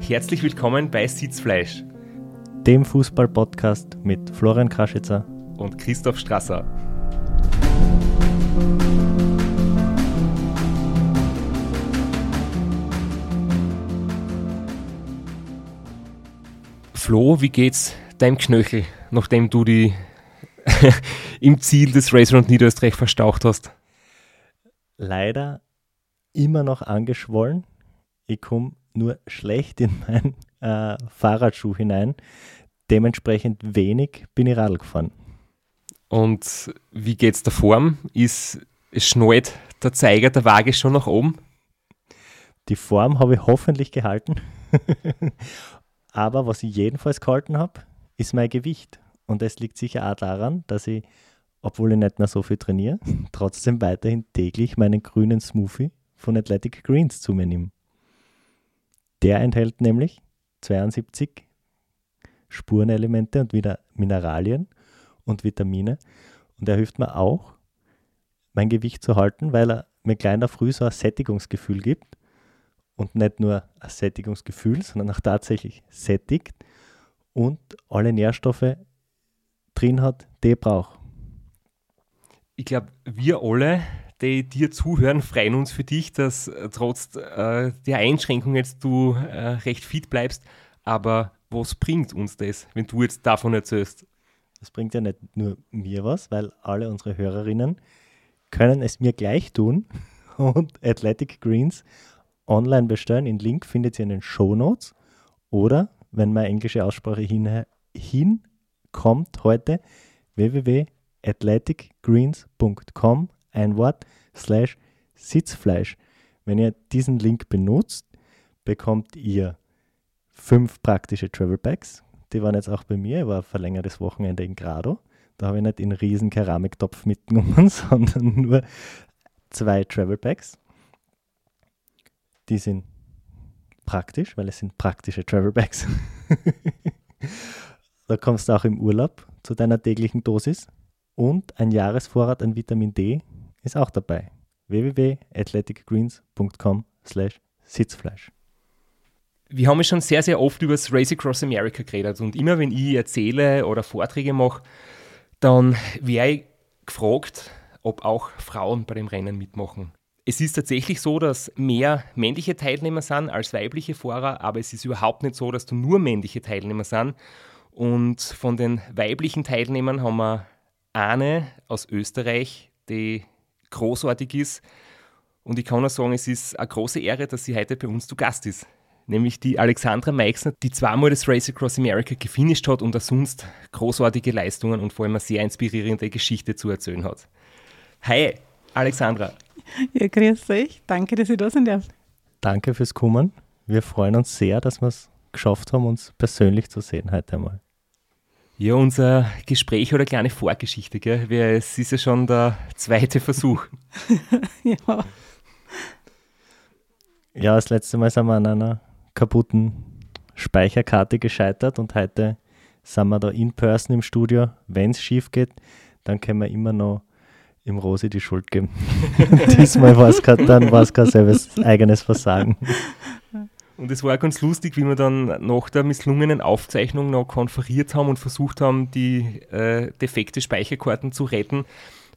Herzlich willkommen bei Sitzfleisch, dem Fußball-Podcast mit Florian Kraschitzer und Christoph Strasser. Flo, wie geht's deinem Knöchel, nachdem du die im Ziel des Race Round Niederösterreich verstaucht hast? Leider immer noch angeschwollen. Ich komme nur schlecht in meinen äh, Fahrradschuh hinein. Dementsprechend wenig bin ich Radl gefahren. Und wie geht's der Form? Ist es schnallt der Zeiger der Waage schon nach oben? Die Form habe ich hoffentlich gehalten. Aber was ich jedenfalls gehalten habe, ist mein Gewicht. Und das liegt sicher auch daran, dass ich, obwohl ich nicht mehr so viel trainiere, trotzdem weiterhin täglich meinen grünen Smoothie von Athletic Greens zu mir nehme. Der enthält nämlich 72 Spurenelemente und wieder Mineralien und Vitamine. Und er hilft mir auch, mein Gewicht zu halten, weil er mir kleiner früh so ein Sättigungsgefühl gibt. Und nicht nur ein Sättigungsgefühl, sondern auch tatsächlich sättigt und alle Nährstoffe drin hat, die ich brauche. Ich glaube, wir alle die dir zuhören, freuen uns für dich, dass äh, trotz äh, der Einschränkung jetzt du äh, recht fit bleibst. Aber was bringt uns das, wenn du jetzt davon erzählst? Das bringt ja nicht nur mir was, weil alle unsere Hörerinnen können es mir gleich tun und Athletic Greens online bestellen. Den Link findet ihr in den Show Notes oder, wenn meine englische Aussprache hin, hinkommt heute, www.athleticgreens.com ein Wort, slash Sitzfleisch. Wenn ihr diesen Link benutzt, bekommt ihr fünf praktische Travel Packs. Die waren jetzt auch bei mir. Ich war verlängertes Wochenende in Grado. Da habe ich nicht in riesen Keramiktopf mitgenommen, sondern nur zwei Travel Packs. Die sind praktisch, weil es sind praktische Travel Packs. da kommst du auch im Urlaub zu deiner täglichen Dosis. Und ein Jahresvorrat an Vitamin D ist auch dabei. www.athleticgreens.com slash Sitzfleisch. Wir haben schon sehr, sehr oft über das Race Across America geredet und immer wenn ich erzähle oder Vorträge mache, dann werde ich gefragt, ob auch Frauen bei dem Rennen mitmachen. Es ist tatsächlich so, dass mehr männliche Teilnehmer sind als weibliche Fahrer, aber es ist überhaupt nicht so, dass du nur männliche Teilnehmer sind. Und von den weiblichen Teilnehmern haben wir eine aus Österreich, die großartig ist. Und ich kann auch sagen, es ist eine große Ehre, dass sie heute bei uns zu Gast ist. Nämlich die Alexandra Meixner, die zweimal das Race Across America gefinisht hat und auch sonst großartige Leistungen und vor allem eine sehr inspirierende Geschichte zu erzählen hat. Hi, Alexandra. Ja, grüß euch. Danke, dass ich da sein darf. Danke fürs Kommen. Wir freuen uns sehr, dass wir es geschafft haben, uns persönlich zu sehen heute einmal. Ja, unser Gespräch oder kleine Vorgeschichte, gell? Es ist ja schon der zweite Versuch. ja. Ja, das letzte Mal sind wir an einer kaputten Speicherkarte gescheitert und heute sind wir da in person im Studio. Wenn es schief geht, dann können wir immer noch im Rosi die Schuld geben. Diesmal war es dann war es kein selbes eigenes Versagen. Und es war ganz lustig, wie wir dann nach der misslungenen Aufzeichnung noch konferiert haben und versucht haben, die äh, defekte Speicherkarten zu retten,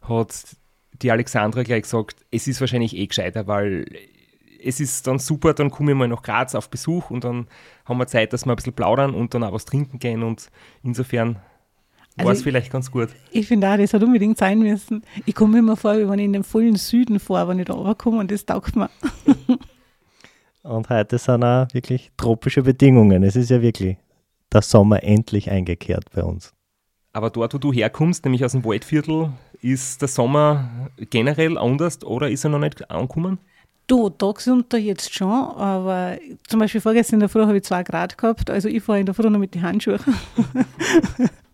hat die Alexandra gleich gesagt, es ist wahrscheinlich eh gescheiter, weil es ist dann super, dann komme ich mal nach Graz auf Besuch und dann haben wir Zeit, dass wir ein bisschen plaudern und dann auch was trinken gehen und insofern also war es vielleicht ganz gut. Ich finde auch, das hat unbedingt sein müssen. Ich komme mir immer vor, wie wenn ich in den vollen Süden fahre, wenn ich da runterkomme und das taugt mir. Und heute sind auch wirklich tropische Bedingungen. Es ist ja wirklich der Sommer endlich eingekehrt bei uns. Aber dort, wo du herkommst, nämlich aus dem Waldviertel, ist der Sommer generell anders oder ist er noch nicht angekommen? Du, tagsunter jetzt schon, aber zum Beispiel vorgestern in der Früh habe ich zwei Grad gehabt, also ich fahre in der Früh noch mit den Handschuhen.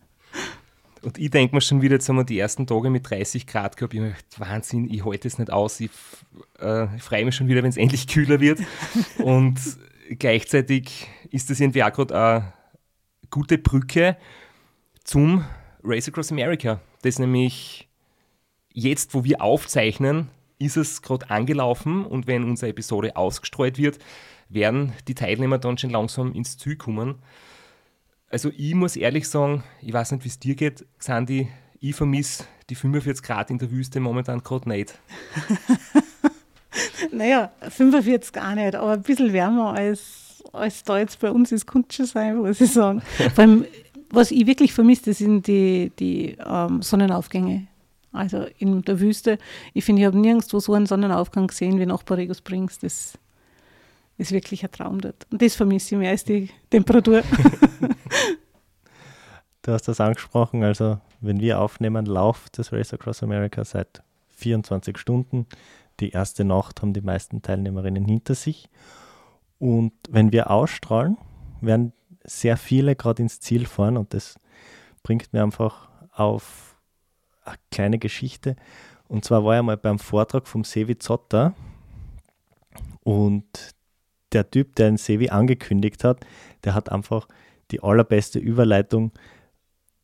Und ich denke mir schon wieder, jetzt haben wir die ersten Tage mit 30 Grad gehabt. Ich habe Wahnsinn, ich halte es nicht aus. Ich, äh, freue mich schon wieder, wenn es endlich kühler wird. Und gleichzeitig ist das irgendwie auch gerade eine gute Brücke zum Race Across America. Das nämlich jetzt, wo wir aufzeichnen, ist es gerade angelaufen und wenn unsere Episode ausgestreut wird, werden die Teilnehmer dann schon langsam ins Ziel kommen. Also ich muss ehrlich sagen, ich weiß nicht, wie es dir geht, Xandi, ich vermisse die 45 Grad in der Wüste momentan gerade nicht. naja, 45 gar nicht, aber ein bisschen wärmer als, als da jetzt bei uns ist, könnte schon sein, muss ich sagen. Vor allem, was ich wirklich vermisse, sind die, die ähm, Sonnenaufgänge. Also in der Wüste. Ich finde, ich habe nirgendwo so einen Sonnenaufgang gesehen wie nach Borrego Springs. Das ist wirklich ein Traum dort. Und das vermisse ich mehr als die Temperatur. du hast das angesprochen, also wenn wir aufnehmen, läuft das Race Across America seit 24 Stunden. Die erste Nacht haben die meisten Teilnehmerinnen hinter sich. Und wenn wir ausstrahlen, werden sehr viele gerade ins Ziel fahren und das bringt mir einfach auf eine kleine Geschichte. Und zwar war ich mal beim Vortrag vom Sevi Zotter und der Typ, der den Sevi angekündigt hat, der hat einfach die allerbeste Überleitung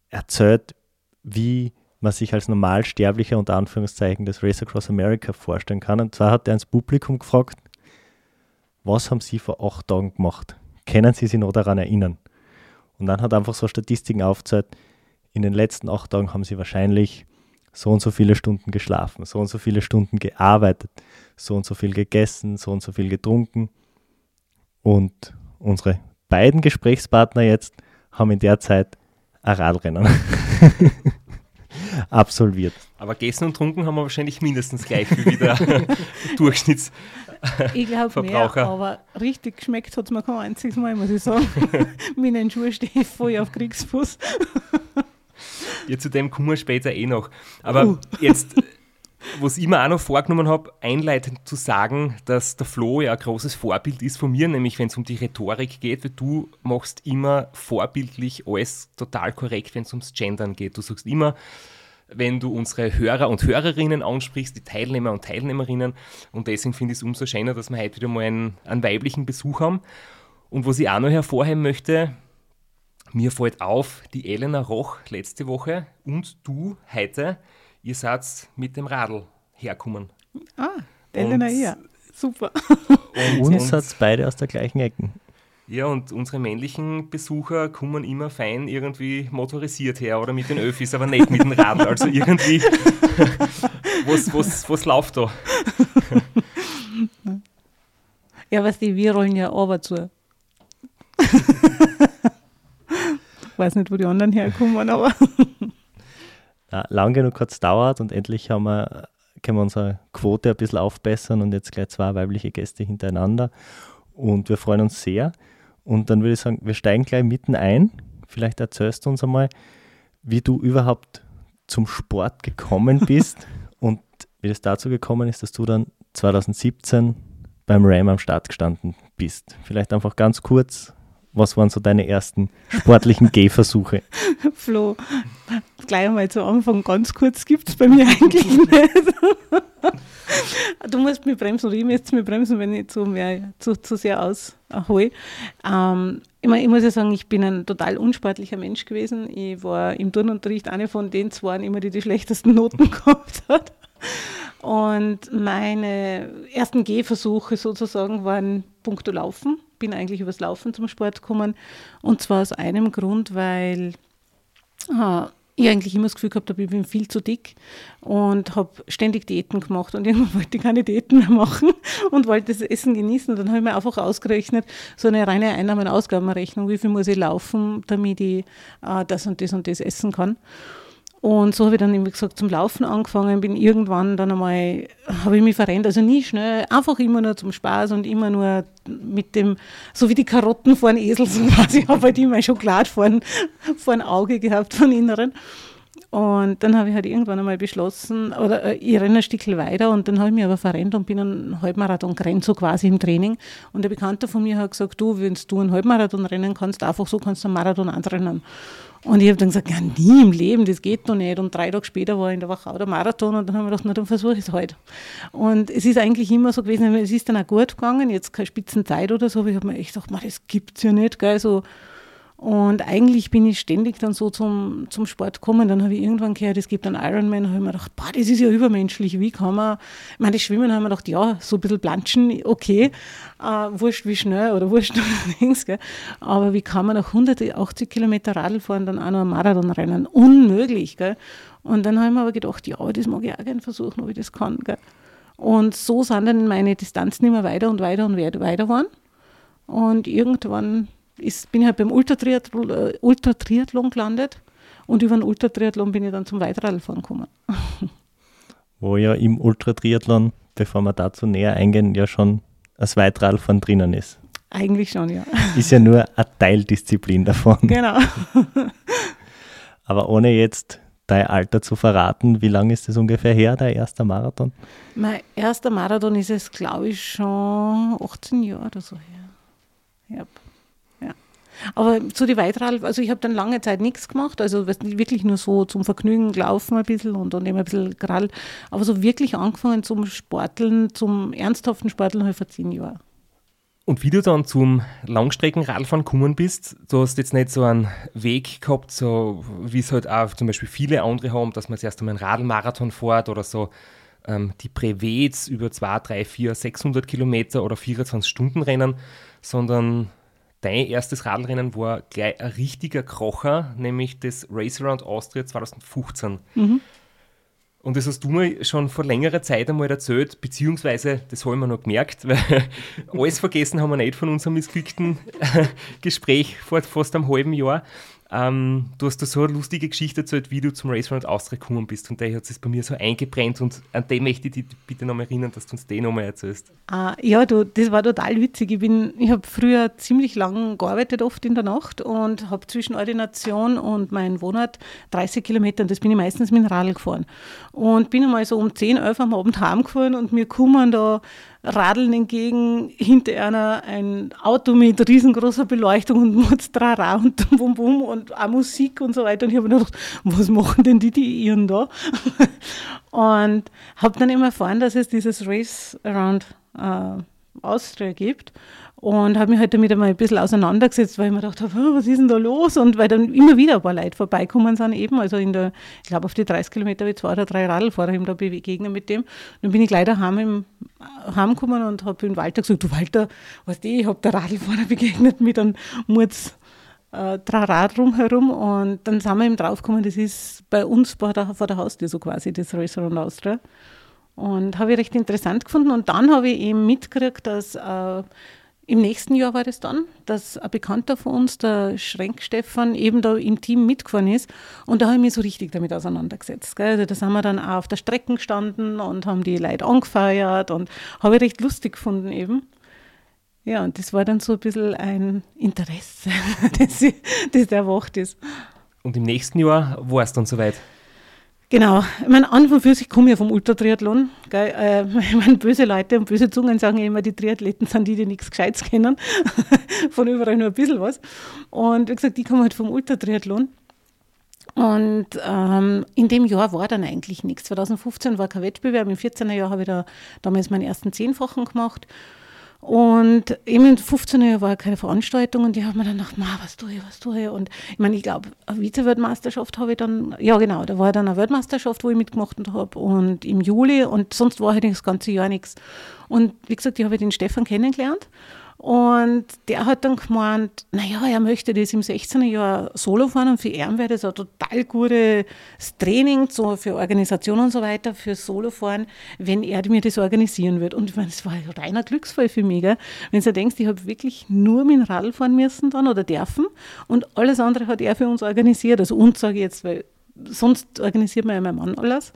erzählt, wie man sich als Normalsterblicher unter Anführungszeichen das Race Across America vorstellen kann. Und zwar hat er ins Publikum gefragt, was haben Sie vor acht Tagen gemacht? Können Sie sich noch daran erinnern? Und dann hat er einfach so Statistiken aufgezeigt, in den letzten acht Tagen haben Sie wahrscheinlich so und so viele Stunden geschlafen, so und so viele Stunden gearbeitet, so und so viel gegessen, so und so viel getrunken. Und unsere beiden Gesprächspartner jetzt haben in der Zeit ein Radrennen absolviert. Aber gegessen und trunken haben wir wahrscheinlich mindestens gleich wie der Durchschnitts. Ich glaube mehr, aber richtig geschmeckt hat es mir kein einziges Mal, muss ich sagen. Mit den Schuhen stehe ich voll auf Kriegsfuß. ja, zu dem kommen wir später eh noch. Aber uh. jetzt was ich mir auch noch vorgenommen habe, einleitend zu sagen, dass der Flo ja ein großes Vorbild ist von mir, nämlich wenn es um die Rhetorik geht, weil du machst immer vorbildlich alles total korrekt, wenn es ums Gendern geht. Du sagst immer, wenn du unsere Hörer und Hörerinnen ansprichst, die Teilnehmer und Teilnehmerinnen. Und deswegen finde ich es umso schöner, dass wir heute wieder mal einen, einen weiblichen Besuch haben. Und was ich auch noch hervorheben möchte, mir fällt auf, die Elena Roch letzte Woche und du heute ihr seid mit dem Radl herkommen. Ah, Elena ja, super. Und uns hat beide aus der gleichen Ecke. Ja, und unsere männlichen Besucher kommen immer fein irgendwie motorisiert her oder mit den Öffis, aber nicht mit dem Radl. Also irgendwie, was, was, was läuft da? Ja, was die, wir rollen ja aber zu. Ich weiß nicht, wo die anderen herkommen, aber ja, lang genug hat es dauert und endlich haben wir, können wir unsere Quote ein bisschen aufbessern und jetzt gleich zwei weibliche Gäste hintereinander. Und wir freuen uns sehr. Und dann würde ich sagen, wir steigen gleich mitten ein. Vielleicht erzählst du uns einmal, wie du überhaupt zum Sport gekommen bist und wie es dazu gekommen ist, dass du dann 2017 beim Ram am Start gestanden bist. Vielleicht einfach ganz kurz, was waren so deine ersten sportlichen Gehversuche? Flo, gleich einmal zu Anfang ganz kurz gibt es bei mir eigentlich nicht. du musst mich bremsen oder ich müsste mich bremsen, wenn ich zu, mehr, zu, zu sehr aushole. Ähm, ich, mein, ich muss ja sagen, ich bin ein total unsportlicher Mensch gewesen. Ich war im Turnunterricht eine von den zwei, immer die die schlechtesten Noten gehabt hat. Und meine ersten Gehversuche sozusagen waren puncto Laufen. Bin eigentlich übers Laufen zum Sport gekommen. Und zwar aus einem Grund, weil äh, ich eigentlich immer das Gefühl gehabt habe, ich bin viel zu dick und habe ständig Diäten gemacht und irgendwann wollte ich keine Diäten mehr machen und wollte das Essen genießen. Und dann habe ich mir einfach ausgerechnet, so eine reine Einnahmen- und Ausgabenrechnung, wie viel muss ich laufen, damit ich äh, das und das und das essen kann. Und so habe ich dann, wie gesagt, zum Laufen angefangen, bin irgendwann dann einmal, habe ich mich verrennt, also nie schnell, einfach immer nur zum Spaß und immer nur mit dem, so wie die Karotten vor einem Esel, so quasi, habe halt immer Schokolade vor ein, vor ein Auge gehabt, von Inneren. Und dann habe ich halt irgendwann einmal beschlossen, oder äh, ich renne ein Stückchen weiter und dann habe ich mich aber verrennt und bin einen Halbmarathon gerannt, so quasi im Training. Und der Bekannte von mir hat gesagt, du, wenn du einen Halbmarathon rennen kannst, einfach so kannst du einen Marathon anrennen. Und ich habe dann gesagt, ja, nie im Leben, das geht doch nicht. Und drei Tage später war in der Wachau der Marathon und dann haben wir gedacht, na, dann versuche ich es halt. Und es ist eigentlich immer so gewesen, es ist dann auch gut gegangen, jetzt keine Spitzenzeit oder so, aber ich habe mir echt gedacht, das gibt es ja nicht, gell, so Und eigentlich bin ich ständig dann so zum, zum Sport gekommen. Dann habe ich irgendwann gehört, es gibt einen Ironman. Da habe ich mir gedacht, boah, das ist ja übermenschlich. Wie kann man, ich meine, das Schwimmen haben wir gedacht, ja, so ein bisschen planschen, okay. Äh, wurscht wie schnell oder wurscht gell. Aber wie kann man nach 180 Kilometer Radl fahren, dann auch noch einen Marathon rennen? Unmöglich, gell. Und dann habe ich mir aber gedacht, ja, das mag ich auch gerne versuchen, ob ich das kann, gell. Und so sind dann meine Distanzen immer weiter und weiter und weiter geworden. Und irgendwann ist, bin ich halt beim Ultratriathlon, äh, Ultratriathlon gelandet und über den Ultratriathlon bin ich dann zum Weitradfahren gekommen. Wo ja im Ultratriathlon, bevor wir dazu näher eingehen, ja schon das Weitradfahren drinnen ist. Eigentlich schon, ja. Ist ja nur eine Teildisziplin davon. Genau. Aber ohne jetzt dein Alter zu verraten, wie lange ist das ungefähr her, dein erster Marathon? Mein erster Marathon ist es, glaube ich, schon 18 Jahre oder so her. Ja. Aber zu die Weitradl, also ich habe dann lange Zeit nichts gemacht, also wirklich nur so zum Vergnügen gelaufen ein bisschen und dann immer ein bisschen gerade. Aber so wirklich angefangen zum Sporteln, zum ernsthaften Sporteln habe ich vor zehn Jahren. Und wie du dann zum Langstreckenradfahren gekommen bist, du hast jetzt nicht so einen Weg gehabt, so wie es halt auch zum Beispiel viele andere haben, dass man zuerst einmal einen Radlmarathon fährt oder so ähm, die Brevets über 2, 3, 4, 600 Kilometer oder 24 Stunden rennen, sondern Dein erstes Radlrennen war gleich ein richtiger Krocher, nämlich das Race Around Austria 2015. Mhm. Und das hast du mir schon vor längerer Zeit einmal erzählt, beziehungsweise das haben wir noch gemerkt, weil alles vergessen haben wir nicht von unserem missglückten Gespräch vor fast einem halben Jahr. Ähm, du hast da so eine lustige Geschichte erzählt, wie du zum Race Round Austria gekommen bist und der hat es bei mir so eingebrennt und an den möchte ich dich bitte nochmal erinnern, dass du uns den nochmal erzählst. Ah, ja, du, das war total witzig. Ich, ich habe früher ziemlich lang gearbeitet, oft in der Nacht und habe zwischen Ordination und meinem Wohnort 30 Kilometer und das bin ich meistens mit dem Radl gefahren. Und bin einmal so um 10, 11 am Abend heimgefahren und mir kommen da radeln entgegen, hinter einer ein Auto mit riesengroßer Beleuchtung und Mutztrara und Bum Bum und auch Musik und so weiter. Und ich habe mir gedacht, was machen denn die, die ihren da? und habe dann immer erfahren, dass es dieses Race Around äh, Austria gibt und habe mich halt damit einmal ein bisschen auseinandergesetzt, weil ich mir gedacht habe, was ist denn da los? Und weil dann immer wieder ein paar Leute vorbeikommen sind eben, also in der, ich glaube auf die 30 Kilometer ich zwei oder drei Radlfahrer ihm da begegnet mit dem. Dann bin ich gleich daheim im, heimgekommen und habe dem Walter gesagt, du Walter, weißt du, ich habe der Radlfahrer begegnet mit einem Murz äh, Rad rumherum und dann sind wir eben draufgekommen, das ist bei uns vor der, vor der Haustür so quasi, das Restaurant Austria. Und habe ich recht interessant gefunden und dann habe ich eben mitgekriegt, dass äh, im nächsten Jahr war das dann, dass ein Bekannter von uns, der Schrenk Stefan, eben da im Team mitgefahren ist. Und da habe ich mich so richtig damit auseinandergesetzt. Gell. Also da sind wir dann auch auf der Strecke gestanden und haben die Leute angefeiert und habe ich recht lustig gefunden eben. Ja, und das war dann so ein bisschen ein Interesse, das, das erwacht ist. Und im nächsten Jahr war es dann soweit? Genau, ich meine, an und für sich komme ich ja vom Ultratriathlon. Gell? Äh, ich meine, böse Leute und böse Zungen sagen immer, die Triathleten sind die, die nichts Gescheites kennen. Von überall nur ein bisschen was. Und wie gesagt, die kommen halt vom Ultratriathlon. Und ähm, in dem Jahr war dann eigentlich nichts. 2015 war kein Wettbewerb, im 14er Jahr habe ich da damals meinen ersten Zehnfachen gemacht. Und eben in 15 Jahren war keine Veranstaltung und ich habe mir dann gedacht, was tue ich, was tue ich? Und ich meine, ich glaube, eine Vize-Weltmeisterschaft habe ich dann, ja genau, da war dann eine Weltmeisterschaft, wo ich mitgemacht habe und im Juli und sonst war halt das ganze Jahr nichts. Und wie gesagt, ich habe den Stefan kennengelernt und der hat dann gemeint, naja, er möchte das im 16er Jahr solo fahren und für ihn wäre das ein total gutes Training so für Organisation und so weiter, für Solofahren, wenn er mir das organisieren würde. Und ich meine, das war ein reiner Glücksfall für mich. Gell? Wenn du denkst, ich habe wirklich nur mit dem Radl fahren müssen dann oder dürfen und alles andere hat er für uns organisiert. Also uns sage ich jetzt, weil sonst organisiert man ja mein Mann alles.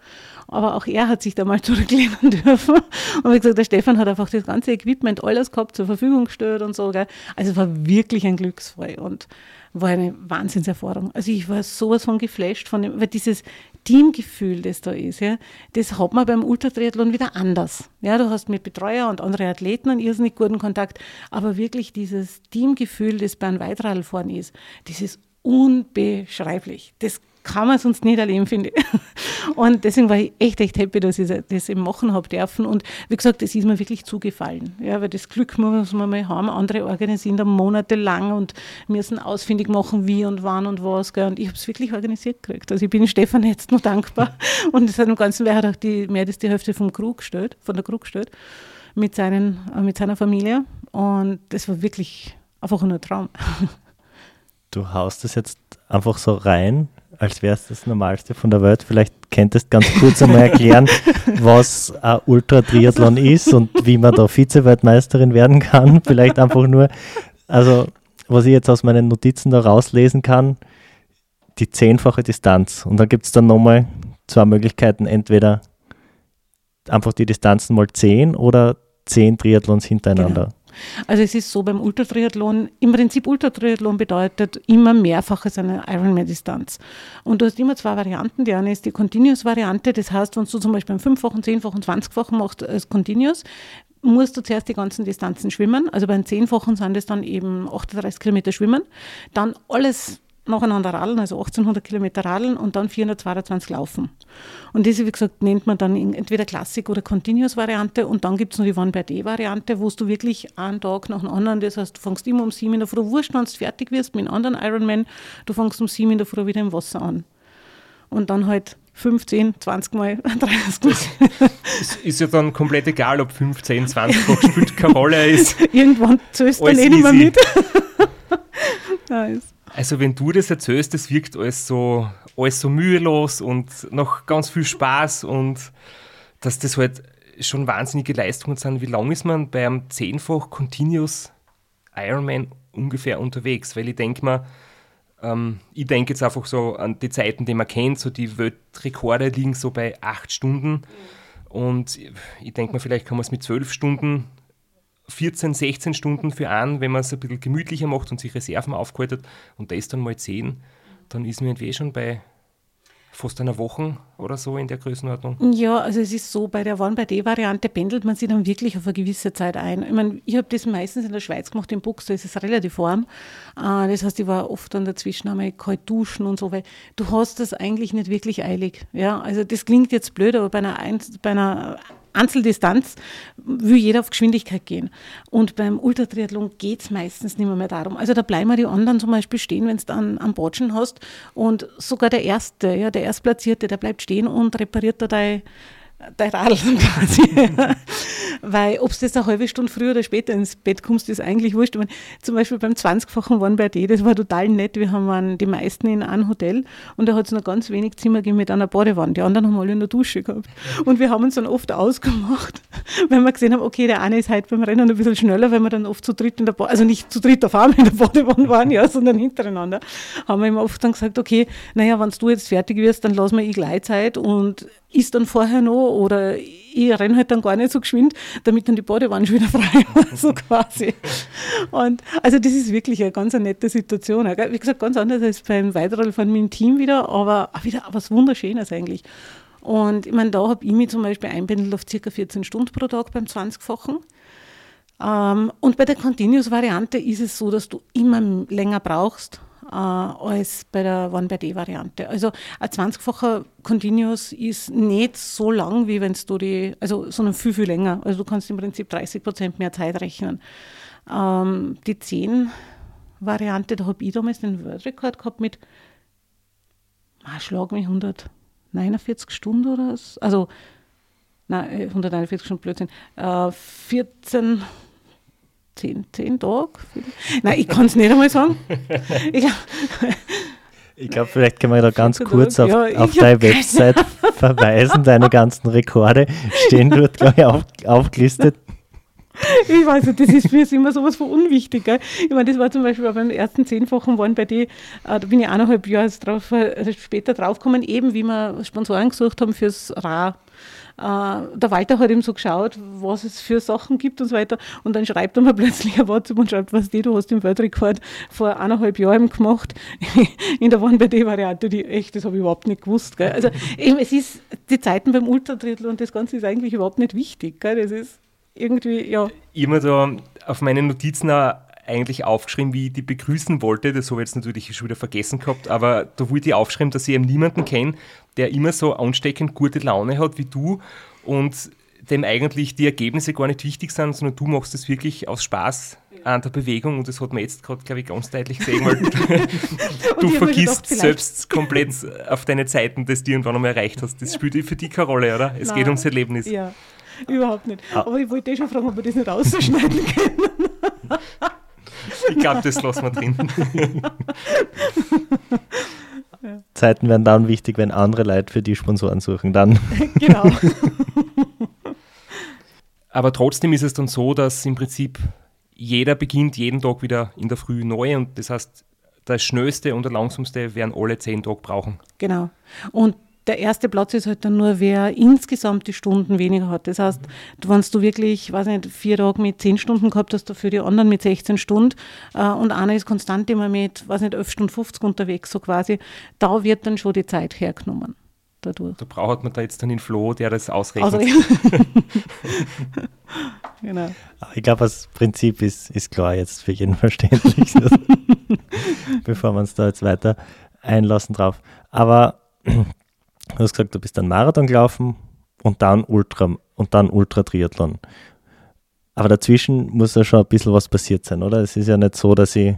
Aber auch er hat sich da mal zurücklehnen dürfen. Und wie gesagt, der Stefan hat einfach das ganze Equipment, alles gehabt, zur Verfügung gestellt und so. Gell. Also war wirklich ein Glücksfall und war eine Wahnsinnserfahrung. Also ich war sowas von geflasht von dem, weil dieses Teamgefühl, das da ist, ja, das hat man beim Ultratriathlon wieder anders. Ja, du hast mit Betreuer und anderen Athleten einen irrsinnig guten Kontakt, aber wirklich dieses Teamgefühl, das beim Weitradfahren ist, das ist unbeschreiblich. Das kann man sonst nicht erleben, finde ich. Und deswegen war ich echt, echt happy, dass ich das eben machen habe dürfen. Und wie gesagt, das ist mir wirklich zugefallen. Ja, weil das Glück muss man mal haben. Andere organisieren da monatelang und müssen ausfindig machen, wie und wann und was. Gell. Und ich habe es wirklich organisiert gekriegt. Also ich bin Stefan jetzt noch dankbar. Und das hat im Ganzen, wer hat auch die, mehr als die Hälfte vom Crew gestellt, von der Crew gestellt, mit, seinen, mit seiner Familie. Und das war wirklich einfach nur ein Traum. Du haust das jetzt einfach so rein, als wäre es das Normalste von der Welt. Vielleicht könntest du ganz kurz einmal erklären, was ein Ultra-Triathlon ist und wie man da Vize-Weltmeisterin werden kann. Vielleicht einfach nur, also was ich jetzt aus meinen Notizen da rauslesen kann, die zehnfache Distanz. Und dann gibt es dann nochmal zwei Möglichkeiten, entweder einfach die Distanzen mal zehn oder zehn Triathlons hintereinander. Genau. Also es ist so beim Ultratriathlon, im Prinzip Ultratriathlon bedeutet immer mehrfaches eine Ironman-Distanz. Und du hast immer zwei Varianten. Die eine ist die Continuous-Variante, das heißt, wenn du zum Beispiel einen 5-fachen, 10-fachen, 20-fachen machst als Continuous, musst du zuerst die ganzen Distanzen schwimmen. Also bei den 10-fachen sind es dann eben 38 Kilometer schwimmen. Dann alles nacheinander radeln, also 1800 Kilometer radeln und dann 422 laufen. Und diese, wie gesagt, nennt man dann entweder Klassik oder Continuous-Variante und dann gibt es noch die One-by-Day-Variante, wo du wirklich einen Tag nach dem anderen, das heißt, du fängst immer um sieben in der Früh, wurscht, wenn du fertig wirst mit einem anderen Ironman, du fängst um sieben in der Früh wieder im Wasser an. Und dann halt 15, 20 Mal, 30 Mal. Es ist ja dann komplett egal, ob 15, 20 Mal spielt keine Rolle ist. Irgendwann zählst du dann eh nicht mehr mit. nice. Also wenn du das erzählst, das wirkt alles so, alles so mühelos und noch ganz viel Spaß und dass das halt schon wahnsinnige Leistungen sind. Wie lange ist man bei einem zehnfach Continuous Ironman ungefähr unterwegs? Weil ich denke mal, ähm, ich denke jetzt einfach so an die Zeiten, die man kennt, so die Weltrekorde liegen so bei acht Stunden. Und ich denke mal, vielleicht kann man es mit zwölf Stunden 14, 16 Stunden für einen, wenn man es ein bisschen gemütlicher macht und sich Reserven aufgehalten und das dann mal 10, dann ist man irgendwie schon bei fast einer Woche oder so in der Größenordnung? Ja, also es ist so, bei der One-by-Day-Variante pendelt man sich dann wirklich auf eine gewisse Zeit ein. Ich meine, ich habe das meistens in der Schweiz gemacht, im Buchs, da ist es relativ warm. Äh, das heißt, ich war oft dann dazwischen einmal kalt duschen und so, weil du hast das eigentlich nicht wirklich eilig. Ja, also das klingt jetzt blöd, aber bei einer, bei einer Einzeldistanz will jeder auf Geschwindigkeit gehen. Und beim Ultratriathlon geht es meistens nicht mehr, mehr darum. Also da bleiben die anderen zum Beispiel stehen, wenn du dann am Botschen hast. Und sogar der Erste, ja, der Erstplatzierte, der bleibt stehen und repariert da dein dein Radl quasi. Weil ob du jetzt eine halbe Stunde früher oder später ins Bett kommst, ist eigentlich wurscht. Meine, zum Beispiel beim 20-fachen One by Day, das war total nett. Wir haben die meisten in einem Hotel und da hat es noch ganz wenig Zimmer gegeben mit einer Badewanne. Die anderen haben alle in der Dusche gehabt. Und wir haben uns dann oft ausgemacht, wenn wir gesehen haben, okay, der eine ist heute beim Rennen ein bisschen schneller, weil wir dann oft zu dritt in der Badewanne, also nicht zu dritt auf einmal in der Badewanne waren, ja, sondern hintereinander, haben wir immer oft dann gesagt, okay, naja, wenn du jetzt fertig wirst, dann lass mir ich Gleitzeit und ist dann vorher noch oder ich renne halt dann gar nicht so geschwind, damit dann die Badewanne schon wieder frei war, so quasi. Und also das ist wirklich eine ganz eine nette Situation. Wie gesagt, ganz anders als beim Weiterroll von meinem Team wieder, aber auch wieder was Wunderschönes eigentlich. Und ich meine, da habe ich mich zum Beispiel einbindelt auf ca. 14 Stunden pro Tag beim 20-fachen. Ähm, und bei der Continuous-Variante ist es so, dass du immer länger brauchst als bei der One-by-Day-Variante. Also ein 20-facher Continuous ist nicht so lang, wie wenn du die, also sondern viel, viel länger. Also du kannst im Prinzip 30 Prozent mehr Zeit rechnen. Ähm, die 10-Variante, da habe ich damals den World Record gehabt mit, ah, schlag mich 149 Stunden oder so. Also, nein, 149 Stunden Blödsinn. Äh, 14 zehn, zehn Tage. Nein, ich kann es nicht einmal sagen. Ich glaube, glaub, vielleicht können wir da ganz kurz auf, ja, auf deine Website verweisen. Deine ganzen Rekorde stehen dort, glaube ich, auf, aufgelistet. Ich weiß nicht, das ist für mich immer sowas von unwichtig. Gell? Ich meine, das war zum Beispiel beim ersten zehnfachen waren bei dir, äh, da bin ich eineinhalb Jahre drauf, äh, später draufgekommen, eben wie wir Sponsoren gesucht haben fürs Ra äh, der Walter hat ihm so geschaut, was es für Sachen gibt und so weiter. Und dann schreibt er mir plötzlich ein WhatsApp und schreibt, was die, du hast den Weltrekord vor eineinhalb Jahren gemacht in der One by Day Variante, die echt, das habe ich überhaupt nicht gewusst. Gell. Also eben, es ist die Zeiten beim Ultradrittel und das Ganze ist eigentlich überhaupt nicht wichtig. Gell. Das ist irgendwie, ja. Immer da auf meine Notizen eigentlich aufgeschrieben, wie ich die begrüßen wollte. Das habe ich jetzt natürlich schon wieder vergessen gehabt, aber da wollte ich aufschreiben, dass ich eben niemanden kenne, der immer so ansteckend gute Laune hat wie du und dem eigentlich die Ergebnisse gar nicht wichtig sind, sondern du machst es wirklich aus Spaß an der Bewegung und das hat man jetzt gerade, glaube ich, ganz deutlich gesehen, weil du vergisst gedacht, selbst komplett auf deine Zeiten, dass du irgendwann einmal erreicht hast. Das spielt für dich keine Rolle, oder? Es Nein. geht ums Erlebnis. Ja, überhaupt nicht. Ah. Aber ich wollte eh schon fragen, ob wir das nicht rausschneiden können. ich glaube, das lassen wir drin. Zeiten werden dann wichtig, wenn andere Leute für die Sponsoren suchen. Dann. genau. Aber trotzdem ist es dann so, dass im Prinzip jeder beginnt jeden Tag wieder in der Früh neu und das heißt, der schnellste und der langsamste werden alle zehn Tage brauchen. Genau. Und der erste Platz ist halt dann nur, wer insgesamt die Stunden weniger hat. Das heißt, wenn du wirklich, weiß nicht, vier Tage mit zehn Stunden gehabt hast, dafür die anderen mit 16 Stunden äh, und einer ist konstant immer mit, weiß nicht, 11 Stunden 50 unterwegs, so quasi, da wird dann schon die Zeit hergenommen dadurch. Da braucht man da jetzt dann den Flo, der das ausrechnet. Also, genau. Ich glaube, das Prinzip ist, ist klar jetzt für jeden verständlich, bevor wir uns da jetzt weiter einlassen drauf. Aber du hast gesagt, du bist dann Marathon gelaufen und dann Ultra und dann Ultra-Triathlon. Aber dazwischen muss ja schon ein bisschen was passiert sein, oder? Es ist ja nicht so, dass ich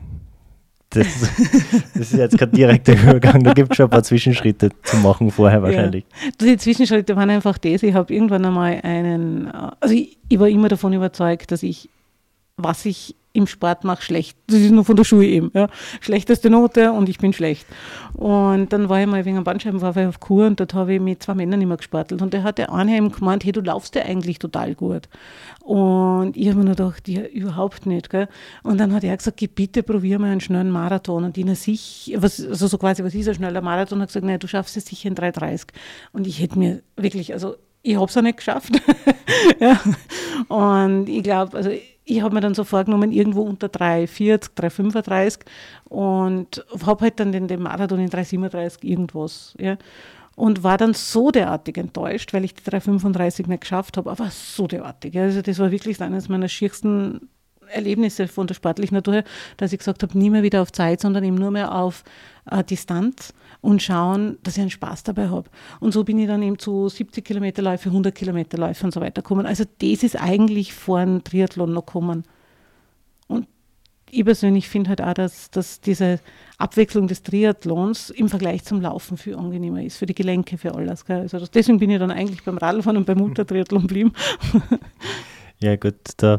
das, das, ist jetzt kein direkter Übergang, da gibt es schon ein paar Zwischenschritte zu machen vorher wahrscheinlich. Ja. Die Zwischenschritte waren einfach das, ich habe irgendwann einmal einen, also ich, ich, war immer davon überzeugt, dass ich, was ich im Sport mache, schlecht. Das ist nur von der Schule eben. Ja. Schlechteste Note und ich bin schlecht. Und dann war ich mal wegen einem Bandscheibenvorfall auf Kur und dort habe ich mit zwei Männern immer gespartelt. Und der hat der eine eben gemeint, hey, du laufst ja eigentlich total gut. Und ich habe mir nur gedacht, ja, überhaupt nicht. Gell? Und dann hat er gesagt, bitte probier mal einen schnellen Marathon. Und ihn sich, was, also so quasi, was ist ein schneller Marathon? Und hat gesagt, nein, du schaffst es sicher in 3,30. Und ich hätte mir wirklich, also ich habe es auch nicht geschafft. ja. Und ich glaube, also ich habe mir dann so vorgenommen, irgendwo unter 3,40, 3,35 und habe halt dann den, den Marathon in 3,37 irgendwas. Ja. Und war dann so derartig enttäuscht, weil ich die 3,35 nicht geschafft habe, aber so derartig. Also das war wirklich eines meiner schiersten Erlebnisse von der sportlichen Natur, dass ich gesagt habe, nie mehr wieder auf Zeit, sondern eben nur mehr auf äh, Distanz und schauen, dass ich einen Spaß dabei habe. Und so bin ich dann eben zu 70 Kilometer Läufe, 100 Kilometer Läufe und so weiter gekommen. Also das ist eigentlich vor einem Triathlon noch gekommen. Und ich persönlich finde halt auch, dass, dass diese Abwechslung des Triathlons im Vergleich zum Laufen viel angenehmer ist, für die Gelenke, für alles. Gell? Also deswegen bin ich dann eigentlich beim Radfahren und beim Ultratriathlon geblieben. Ja gut, da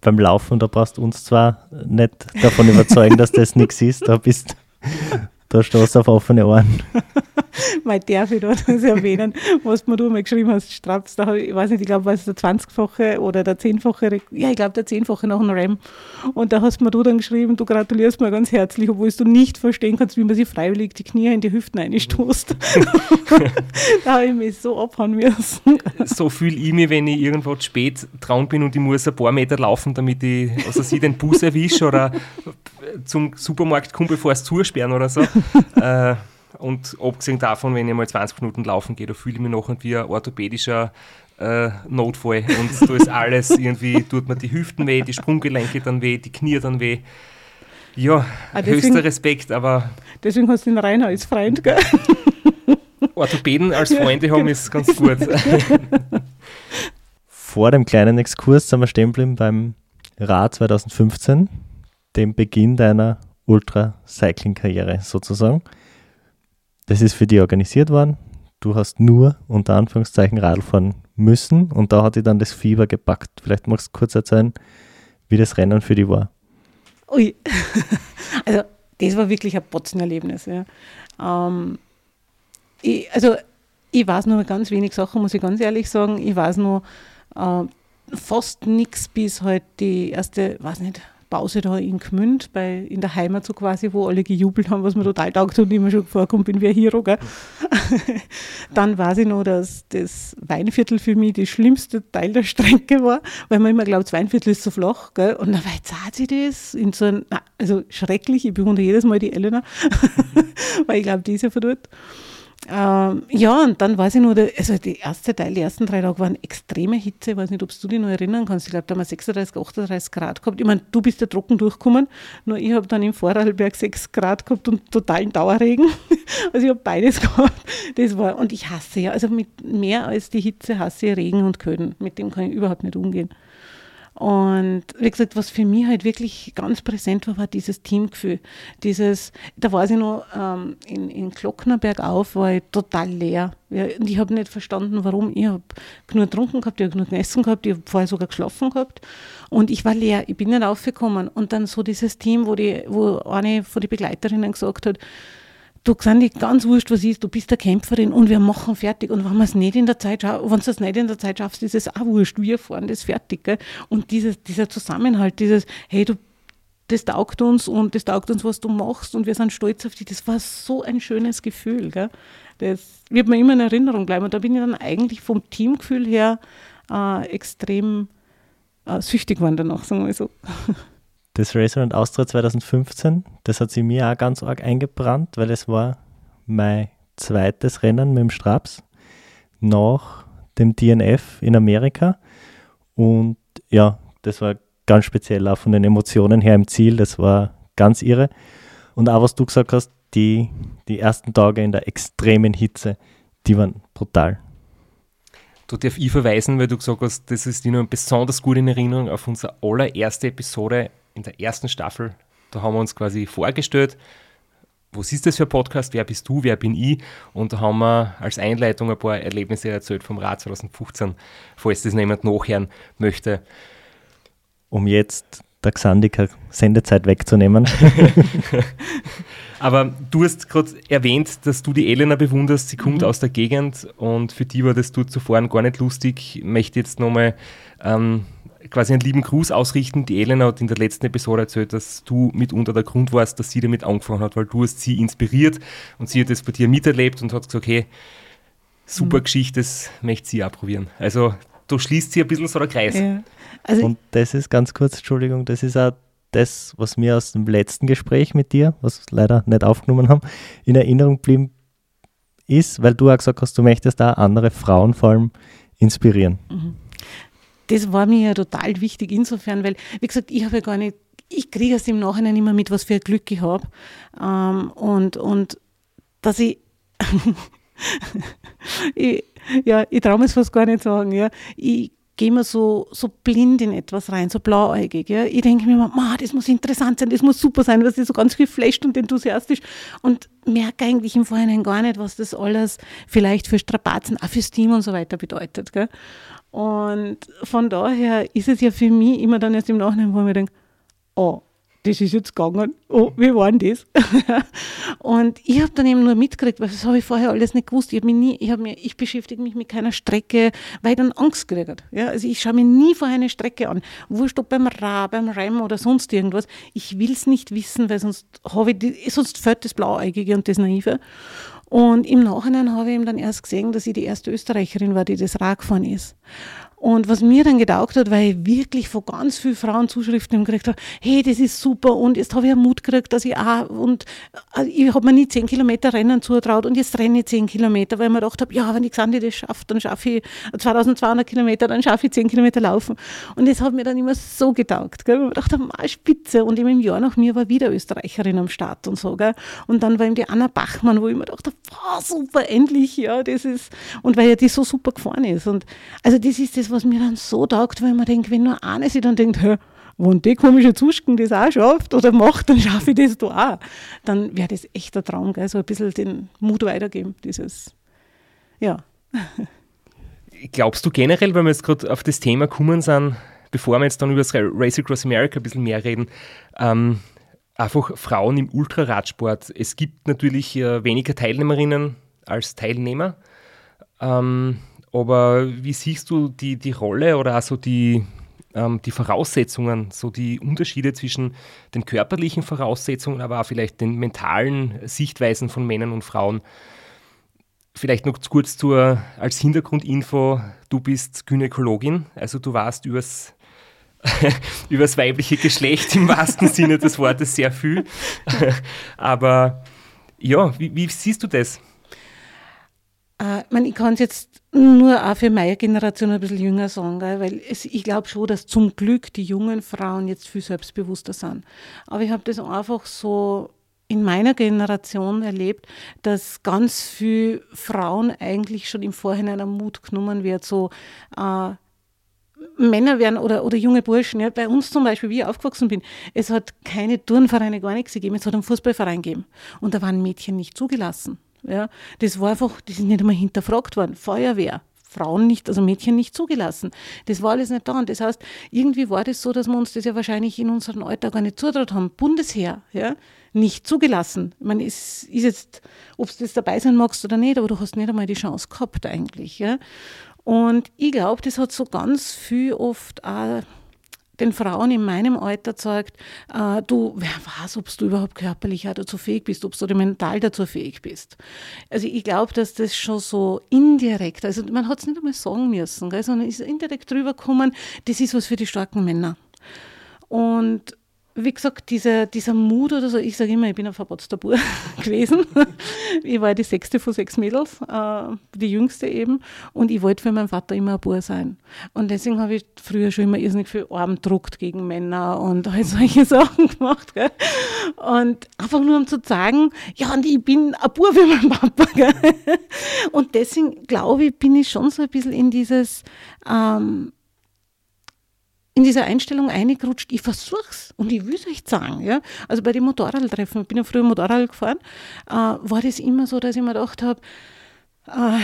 beim Laufen, da brauchst du uns zwar nicht davon überzeugen, dass das nichts ist, da bist da stoßt auf offene Ohren. Mal darf ich dort das erwähnen, was mir du mal geschrieben hast, Straps, da ich, ich weiß nicht, ich glaube, war es der 20-fache oder der 10-fache, ja, ich glaube, der 10-fache nach einem Ram. Und da hast mir du dann geschrieben, du gratulierst mir ganz herzlich, obwohl du nicht verstehen kannst, wie man sich freiwillig die Knie in die Hüften einstoßt. da habe ich mich so abhauen müssen. So fühle ich mich, wenn ich irgendwo zu spät dran bin und ich muss ein paar Meter laufen, damit ich, also sie den Bus erwische oder zum Supermarkt komme, bevor es zusperren oder so. äh, und abgesehen davon, wenn ich mal 20 Minuten laufen gehe, da fühle ich mich noch wie ein orthopädischer äh, Notfall. Und da ist alles irgendwie, tut mir die Hüften weh, die Sprunggelenke dann weh, die Knie dann weh. Ja, ah, deswegen, höchster Respekt, aber. Deswegen hast du den Rainer als Freund, gell? Orthopäden als Freunde haben ist ganz gut. Vor dem kleinen Exkurs sind wir stehen geblieben beim Rad 2015 dem Beginn deiner Ultra-Cycling-Karriere sozusagen. Das ist für dich organisiert worden. Du hast nur unter Anführungszeichen Radl fahren müssen und da hat dich dann das Fieber gepackt. Vielleicht magst du kurz erzählen, wie das Rennen für dich war. Ui, also das war wirklich ein Potzenerlebnis. Ja. Ähm, ich, also ich weiß nur ganz wenig Sachen, muss ich ganz ehrlich sagen. Ich weiß nur äh, fast nichts bis halt die erste, weiß nicht, Pause da in Gmünd, bei, in der Heimat so quasi, wo alle gejubelt haben, was mir total taugt und immer schon vorkommt, bin wie ein Hero. Gell? Dann weiß ich noch, dass das Weinviertel für mich das schlimmste Teil der Strecke war, weil man immer glaubt, das Weinviertel ist so flach. Gell? Und dann zahlt sie das in so ein, also schrecklich, ich bewundere jedes Mal die Elena, weil ich glaube, die ist ja von. Ähm, ja, und dann weiß ich nur, also der erste Teil, die ersten drei Tage waren extreme Hitze. Ich weiß nicht, ob du dich noch erinnern kannst. Ich glaube, da haben wir 36, 38 Grad gehabt. Ich meine, du bist ja trocken durchgekommen, nur ich habe dann im Vorarlberg 6 Grad gehabt und totalen Dauerregen. Also ich habe beides gehabt. Das war, und ich hasse ja, also mit mehr als die Hitze hasse ich Regen und Köden. Mit dem kann ich überhaupt nicht umgehen. Und wie gesagt, was für mich halt wirklich ganz präsent war, war dieses Teamgefühl. Dieses, da war ich noch ähm, in, in Glocknerberg auf, war ich total leer. Und ich habe nicht verstanden, warum. Ich habe nur getrunken gehabt, ich habe nur gegessen gehabt, ich habe vorher sogar geschlafen gehabt. Und ich war leer, ich bin nicht aufgekommen. Und dann so dieses Team, wo, die, wo eine von den Begleiterinnen gesagt hat, du Xandi, ganz wurscht, was ist, du bist eine Kämpferin und wir machen fertig. Und wenn wir es nicht in der Zeit wenn du es nicht in der Zeit schaffst, ist es auch wurscht, wir fahren das fertig. Gell? Und dieses, dieser Zusammenhalt, dieses, hey, du, das taugt uns und das taugt uns, was du machst und wir sind stolz auf dich, das war so ein schönes Gefühl. Gell? Das wird mir immer in Erinnerung bleiben. Und da bin ich dann eigentlich vom Teamgefühl her äh, extrem äh, süchtig geworden danach, sagen wir so. das Racerland Austria 2015, das hat sich mir auch ganz arg eingebrannt, weil es war mein zweites Rennen mit dem Straps nach dem DNF in Amerika. Und ja, das war ganz speziell auch von den Emotionen her im Ziel. Das war ganz irre. Und auch was du gesagt hast, die, die ersten Tage in der extremen Hitze, die waren brutal. Du darf ich verweisen, weil du gesagt hast, das ist dir nur besonders gut in Erinnerung auf unsere allererste Episode in der ersten Staffel, da haben wir uns quasi vorgestellt, was ist das für ein Podcast, wer bist du, wer bin ich? Und da haben wir als Einleitung ein paar Erlebnisse erzählt vom Rad 2015, falls das jemand nachhören möchte. Um jetzt der Xandiker Sendezeit wegzunehmen. Aber du hast gerade erwähnt, dass du die Elena bewunderst. Sie kommt mhm. aus der Gegend und für die war das dort zuvor gar nicht lustig. Ich möchte jetzt nochmal ähm, quasi einen lieben Gruß ausrichten. Die Elena hat in der letzten Episode erzählt, dass du mitunter der Grund warst, dass sie damit angefangen hat, weil du hast sie inspiriert und sie hat das bei dir miterlebt und hat gesagt, hey, super mhm. Geschichte, das möchte sie auch probieren. Also da schließt sie ein bisschen so der Kreis. Ja. Also und das ist ganz kurz, Entschuldigung, das ist auch das, was mir aus dem letzten Gespräch mit dir, was wir leider nicht aufgenommen haben, in Erinnerung geblieben ist, weil du auch gesagt hast, du möchtest da andere Frauen vor allem inspirieren. Mhm das war mir ja total wichtig insofern, weil, wie gesagt, ich habe ja gar nicht, ich kriege es im Nachhinein immer mit, was für ein Glück ich habe. Ähm, und, und dass ich, ich ja, ich traue mir es fast gar nicht sagen, ja. Ich gehe mir so, so blind in etwas rein, so blauäugig. Ja. Ich denke mir immer, das muss interessant sein, das muss super sein, was ist so ganz viel flasht und enthusiastisch und merke eigentlich im Vorhinein gar nicht, was das alles vielleicht für Strapazen, auch fürs Team und so weiter bedeutet. Gell. Und von daher ist es ja für mich immer dann erst im Nachhinein, wo ich mir denke, oh, das ist jetzt gegangen. Oh, wie war denn das? und ich habe dann eben nur mitgekriegt, weil das habe ich vorher alles nicht gewusst. Ich, mich nie, ich, mir, ich beschäftige mich mit keiner Strecke, weil ich dann Angst gekriegt ja, Also ich schaue mir nie vorher eine Strecke an. Wurscht ob beim Ra, beim Rem oder sonst irgendwas. Ich will es nicht wissen, weil sonst, habe die, sonst fällt das Blauäugige und das Naive. Und im Nachhinein habe ich ihm dann erst gesehen, dass ich die erste Österreicherin war, die das Rad gefahren ist. Und was mir dann getaugt hat, weil ich wirklich von ganz vielen Frauen Zuschriften gekriegt habe, hey, das ist super und jetzt habe ich einen Mut gekriegt, dass ich auch, und also ich habe mir nie 10 Kilometer Rennen zutraut und jetzt renne ich 10 Kilometer, weil ich mir gedacht habe, ja, wenn die Xandi das schafft, dann schaffe ich 2200 Kilometer, dann schaffe ich 10 Kilometer laufen. Und das hat mir dann immer so getaugt. Gell? Ich mir gedacht, ah, spitze. Und im Jahr nach mir war wieder Österreicherin am Start und so. Gell? Und dann war eben die Anna Bachmann, wo ich mir gedacht habe, oh, super, endlich, ja, das ist, und weil ja die so super gefahren ist. Und also das ist das, was mir dann so taugt, weil man denkt, wenn nur eine sich dann denkt, wenn die komische Zuschicken das auch schafft oder macht, dann schaffe ich das da auch. Dann wäre das echt ein Traum, gell? so ein bisschen den Mut weitergeben, dieses, ja. Glaubst du generell, wenn wir jetzt gerade auf das Thema kommen sind, bevor wir jetzt dann über das Race Across America ein bisschen mehr reden, ähm, einfach Frauen im Ultraradsport. Es gibt natürlich äh, weniger Teilnehmerinnen als Teilnehmer. Ähm, aber wie siehst du die, die Rolle oder also die, ähm, die Voraussetzungen, so die Unterschiede zwischen den körperlichen Voraussetzungen, aber auch vielleicht den mentalen Sichtweisen von Männern und Frauen? Vielleicht noch kurz zur, als Hintergrundinfo, du bist Gynäkologin, also du warst übers, übers weibliche Geschlecht im wahrsten Sinne des Wortes sehr viel. aber ja, wie, wie siehst du das? Äh, ich, mein, ich kann es jetzt nur auch für meine Generation ein bisschen jünger sagen, weil es, ich glaube schon, dass zum Glück die jungen Frauen jetzt viel selbstbewusster sind. Aber ich habe das einfach so in meiner Generation erlebt, dass ganz viele Frauen eigentlich schon im Vorhinein am Mut genommen wird, so äh, Männer werden oder, oder junge Burschen. Ja, bei uns zum Beispiel, wie ich aufgewachsen bin, es hat keine Turnvereine, gar nichts gegeben, es hat einen Fußballverein gegeben. Und da waren Mädchen nicht zugelassen. Ja, das war einfach, das ist nicht einmal hinterfragt worden. Feuerwehr, Frauen nicht, also Mädchen nicht zugelassen. Das war alles nicht da. Und das heißt, irgendwie war das so, dass wir uns das ja wahrscheinlich in unserem Alter gar nicht zutraut haben. Bundesheer, ja, nicht zugelassen. Ich meine, ist jetzt, ob du das dabei sein magst oder nicht, aber du hast nicht einmal die Chance gehabt eigentlich, ja. Und ich glaube, das hat so ganz viel oft auch den Frauen in meinem Alter gezeigt, äh, du, wer weiß, ob du überhaupt körperlich dazu fähig bist, ob du mental dazu fähig bist. Also ich glaube, dass das schon so indirekt, also man hat es nicht einmal sagen müssen, gell, sondern ist indirekt drüber gekommen, das ist was für die starken Männer. Und wie gesagt, dieser, dieser Mut oder so, ich sage immer, ich bin ein verbotzter Bub gewesen. ich war die sechste von sechs Mädels, äh, die jüngste eben. Und ich wollte für meinen Vater immer ein Bub sein. Und deswegen habe ich früher schon immer irrsinnig viel Arm druckt gegen Männer und halt solche Sachen gemacht. Gell? Und einfach nur um zu sagen, ja, und ich bin ein Bub für meinen Papa. Gell? Und deswegen glaube ich, bin ich schon so ein bisschen in dieses, ähm, in dieser Einstellung eingerutscht, ich versuch's und ich will es euch sagen. Ja? Also bei den Motorradtreffen, ich bin ja früher Motorrad gefahren, äh, war das immer so, dass ich mir gedacht habe, äh,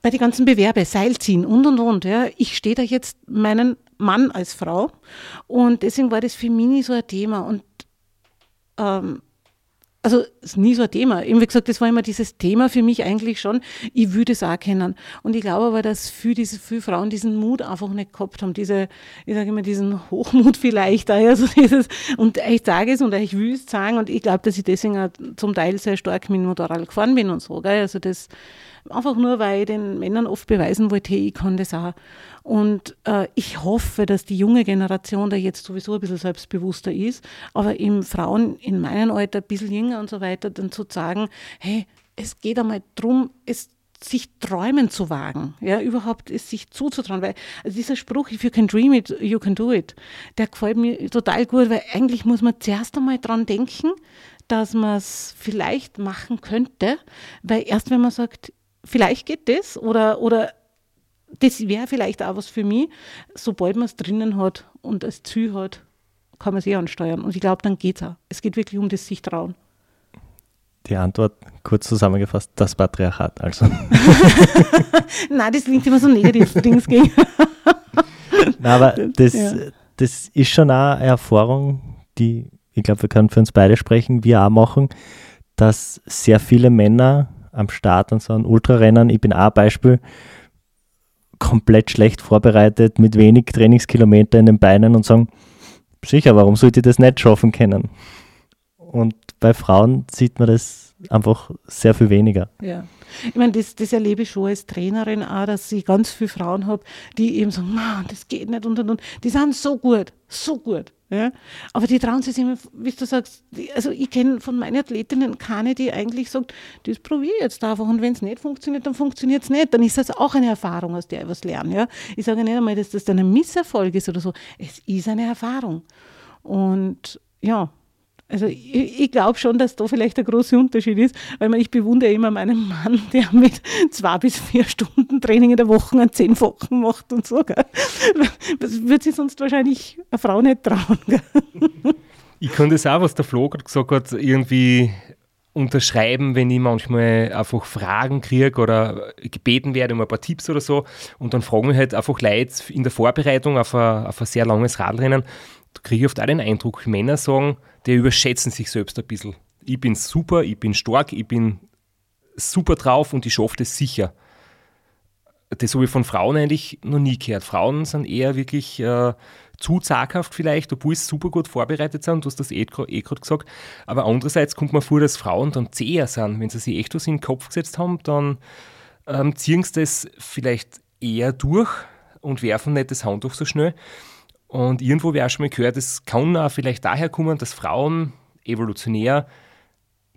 bei den ganzen Bewerbe, Seilziehen und und und, ja, ich stehe da jetzt meinen Mann als Frau und deswegen war das für mich nie so ein Thema und ähm, also ist nie so ein Thema. Eben wie gesagt, das war immer dieses Thema für mich eigentlich schon. Ich würde es auch kennen. Und ich glaube aber, dass für diese viele Frauen diesen Mut einfach nicht gehabt haben. Diese, ich sage immer, diesen Hochmut vielleicht. Also dieses, und ich sage es und ich will es sagen. Und ich glaube, dass ich deswegen auch zum Teil sehr stark mit dem Motorrad gefahren bin und so. Gell? Also das einfach nur, weil ich den Männern oft beweisen wollte, hey, ich kann das auch. Und äh, ich hoffe, dass die junge Generation da jetzt sowieso ein bisschen selbstbewusster ist, aber im Frauen in meinem Alter, ein bisschen jünger und so weiter, dann zu sagen, hey, es geht einmal darum, es sich träumen zu wagen, ja, überhaupt es sich zuzutrauen, weil also dieser Spruch, if you can dream it, you can do it, der gefällt mir total gut, weil eigentlich muss man zuerst einmal dran denken, dass man es vielleicht machen könnte, weil erst wenn man sagt, vielleicht geht das oder, oder das wäre vielleicht auch was für mich. Sobald man es drinnen hat und als Ziel hat, kann man es eh ansteuern. Und ich glaube, dann geht es auch. Es geht wirklich um das sich trauen. Die Antwort, kurz zusammengefasst, das Patriarchat also. Nein, das klingt immer so negativ, Dings gegen. Nein, aber das, ja. das ist schon auch eine Erfahrung, die, ich glaube, wir können für uns beide sprechen, wir auch machen, dass sehr viele Männer am Start und so ein Ultrarennen, ich bin auch ein Beispiel, komplett schlecht vorbereitet, mit wenig Trainingskilometer in den Beinen und sagen, sicher, warum sollte ich das nicht schaffen können? Und bei Frauen sieht man das einfach sehr viel weniger. Ja. Ich meine, das, das erlebe ich schon als Trainerin auch, dass ich ganz viele Frauen habe, die eben sagen, Mann, das geht nicht und und und. Die sind so gut, so gut. Ja? Aber die trauen sich immer, wie du sagst, die, also ich kenne von meinen Athletinnen keine, die eigentlich sagt, das probiere ich jetzt einfach und wenn es nicht funktioniert, dann funktioniert es nicht. Dann ist das auch eine Erfahrung, aus der ich was lerne. Ja? Ich sage nicht einmal, dass das dann ein Misserfolg ist oder so. Es ist eine Erfahrung. Und ja, also ich, ich glaube schon, dass da vielleicht der große Unterschied ist, weil ich bewundere immer meinen Mann, der mit zwei bis vier Stunden Training in der Woche an zehn Wochen macht und so. Das würde sich sonst wahrscheinlich eine Frau nicht trauen. Ich kann das auch, was der Flo gerade gesagt hat, irgendwie unterschreiben, wenn ich manchmal einfach Fragen kriege oder gebeten werde um ein paar Tipps oder so. Und dann fragen wir halt einfach Leute in der Vorbereitung auf ein, auf ein sehr langes Radrennen. Da kriege ich oft auch den Eindruck, Männer sagen, die überschätzen sich selbst ein bisschen. Ich bin super, ich bin stark, ich bin super drauf und ich schaffe das sicher. Das habe ich von Frauen eigentlich noch nie gehört. Frauen sind eher wirklich äh, zu zaghaft vielleicht, obwohl sie super gut vorbereitet sind, du hast das eh, eh gerade gesagt. Aber andererseits kommt man vor, dass Frauen dann zäher sind. Wenn sie sich echt was in den Kopf gesetzt haben, dann ähm, ziehen sie das vielleicht eher durch und werfen nicht das Handtuch so schnell. Und irgendwo habe ich auch schon mal gehört, es kann auch vielleicht daher kommen, dass Frauen evolutionär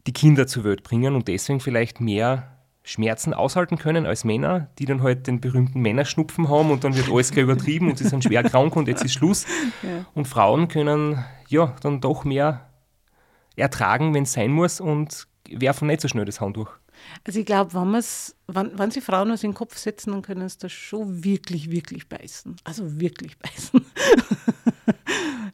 die Kinder zur Welt bringen und deswegen vielleicht mehr Schmerzen aushalten können als Männer, die dann halt den berühmten Männerschnupfen haben und dann wird alles gleich übertrieben und sie sind schwer krank und jetzt ist Schluss. Ja. Und Frauen können ja dann doch mehr ertragen, wenn es sein muss und werfen nicht so schnell das Handtuch. Also ich glaube, wenn, wenn, wenn sie Frauen in den Kopf setzen, dann können sie das schon wirklich, wirklich beißen. Also wirklich beißen.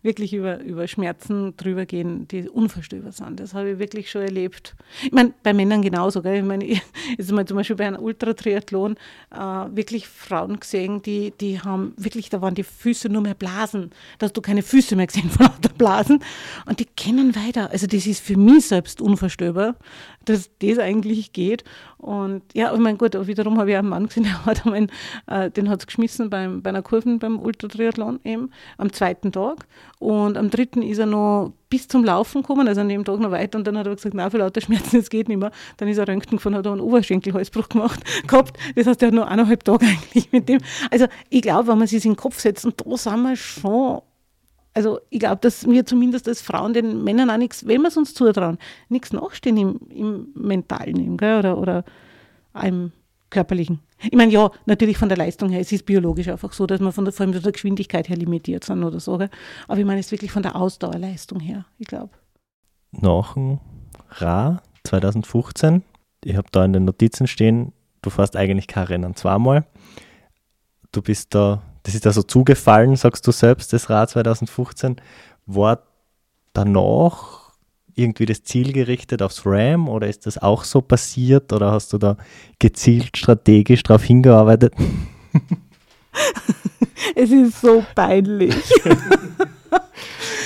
wirklich über, über Schmerzen drüber gehen, die unvorstellbar sind. Das habe ich wirklich schon erlebt. Ich meine, bei Männern genauso. Gell? Ich meine, jetzt mal zum Beispiel bei einem Ultratriathlon äh, wirklich Frauen gesehen, die, die haben wirklich, da waren die Füße nur mehr Blasen. Da hast du keine Füße mehr gesehen von lauter Blasen. Und die kennen weiter. Also das ist für mich selbst unvorstellbar, dass das eigentlich geht. Und ja, ich meine, gut, wiederum habe ich einen Mann gesehen, der hat einen, äh, den hat es geschmissen beim, bei einer Kurve beim Ultratriathlon eben am zweiten Tag. Und am dritten ist er noch bis zum Laufen gekommen, also an dem Tag noch weiter. Und dann hat er gesagt, nein, für lauter Schmerzen, es geht nicht mehr. Dann ist er Röntgen gefahren, hat er einen Oberschenkelhalsbruch gemacht, gehabt. Das heißt, er hat noch eineinhalb Tage eigentlich mit dem. Also ich glaube, wenn man sich in den Kopf setzt, und da sind wir schon also ich glaube, dass wir zumindest als Frauen den Männern auch nichts, wenn wir es uns zutrauen, nichts nachstehen im, im Mentalen gell? oder, oder im Körperlichen. Ich meine, ja, natürlich von der Leistung her, es ist biologisch einfach so, dass man von der, vor allem von der Geschwindigkeit her limitiert sind oder so. Gell? Aber ich meine, es ist wirklich von der Ausdauerleistung her, ich glaube. Nach dem Ra 2015, ich habe da in den Notizen stehen, du fährst eigentlich kein Rennen zweimal. Du bist da das ist da so zugefallen, sagst du selbst, das Rad 2015. War danach irgendwie das Ziel gerichtet aufs RAM oder ist das auch so passiert oder hast du da gezielt strategisch darauf hingearbeitet? es ist so peinlich.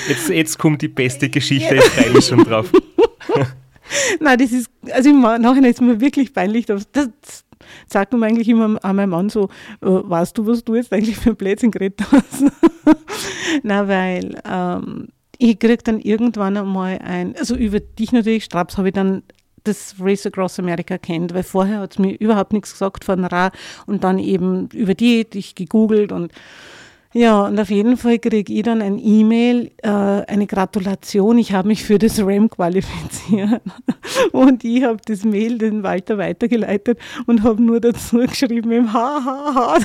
Jetzt, jetzt kommt die beste Geschichte, jetzt freue ich schon drauf. Nein, das ist, also im Nachhinein ist mir wirklich peinlich. Das, sagt man eigentlich immer an meinem Mann so, äh, weißt du, was du jetzt eigentlich für ein Blödsinn geredet hast? Na, weil ähm, ich kriege dann irgendwann einmal ein, also über dich natürlich, Straps, habe ich dann das Race Across America kennt, weil vorher hat es mir überhaupt nichts gesagt von Ra und dann eben über die, dich gegoogelt und ja, und auf jeden Fall kriege ich dann ein E-Mail, äh, eine Gratulation, ich habe mich für das RAM qualifiziert. Und ich habe das Mail den Walter weitergeleitet und habe nur dazu geschrieben, im Hahaha,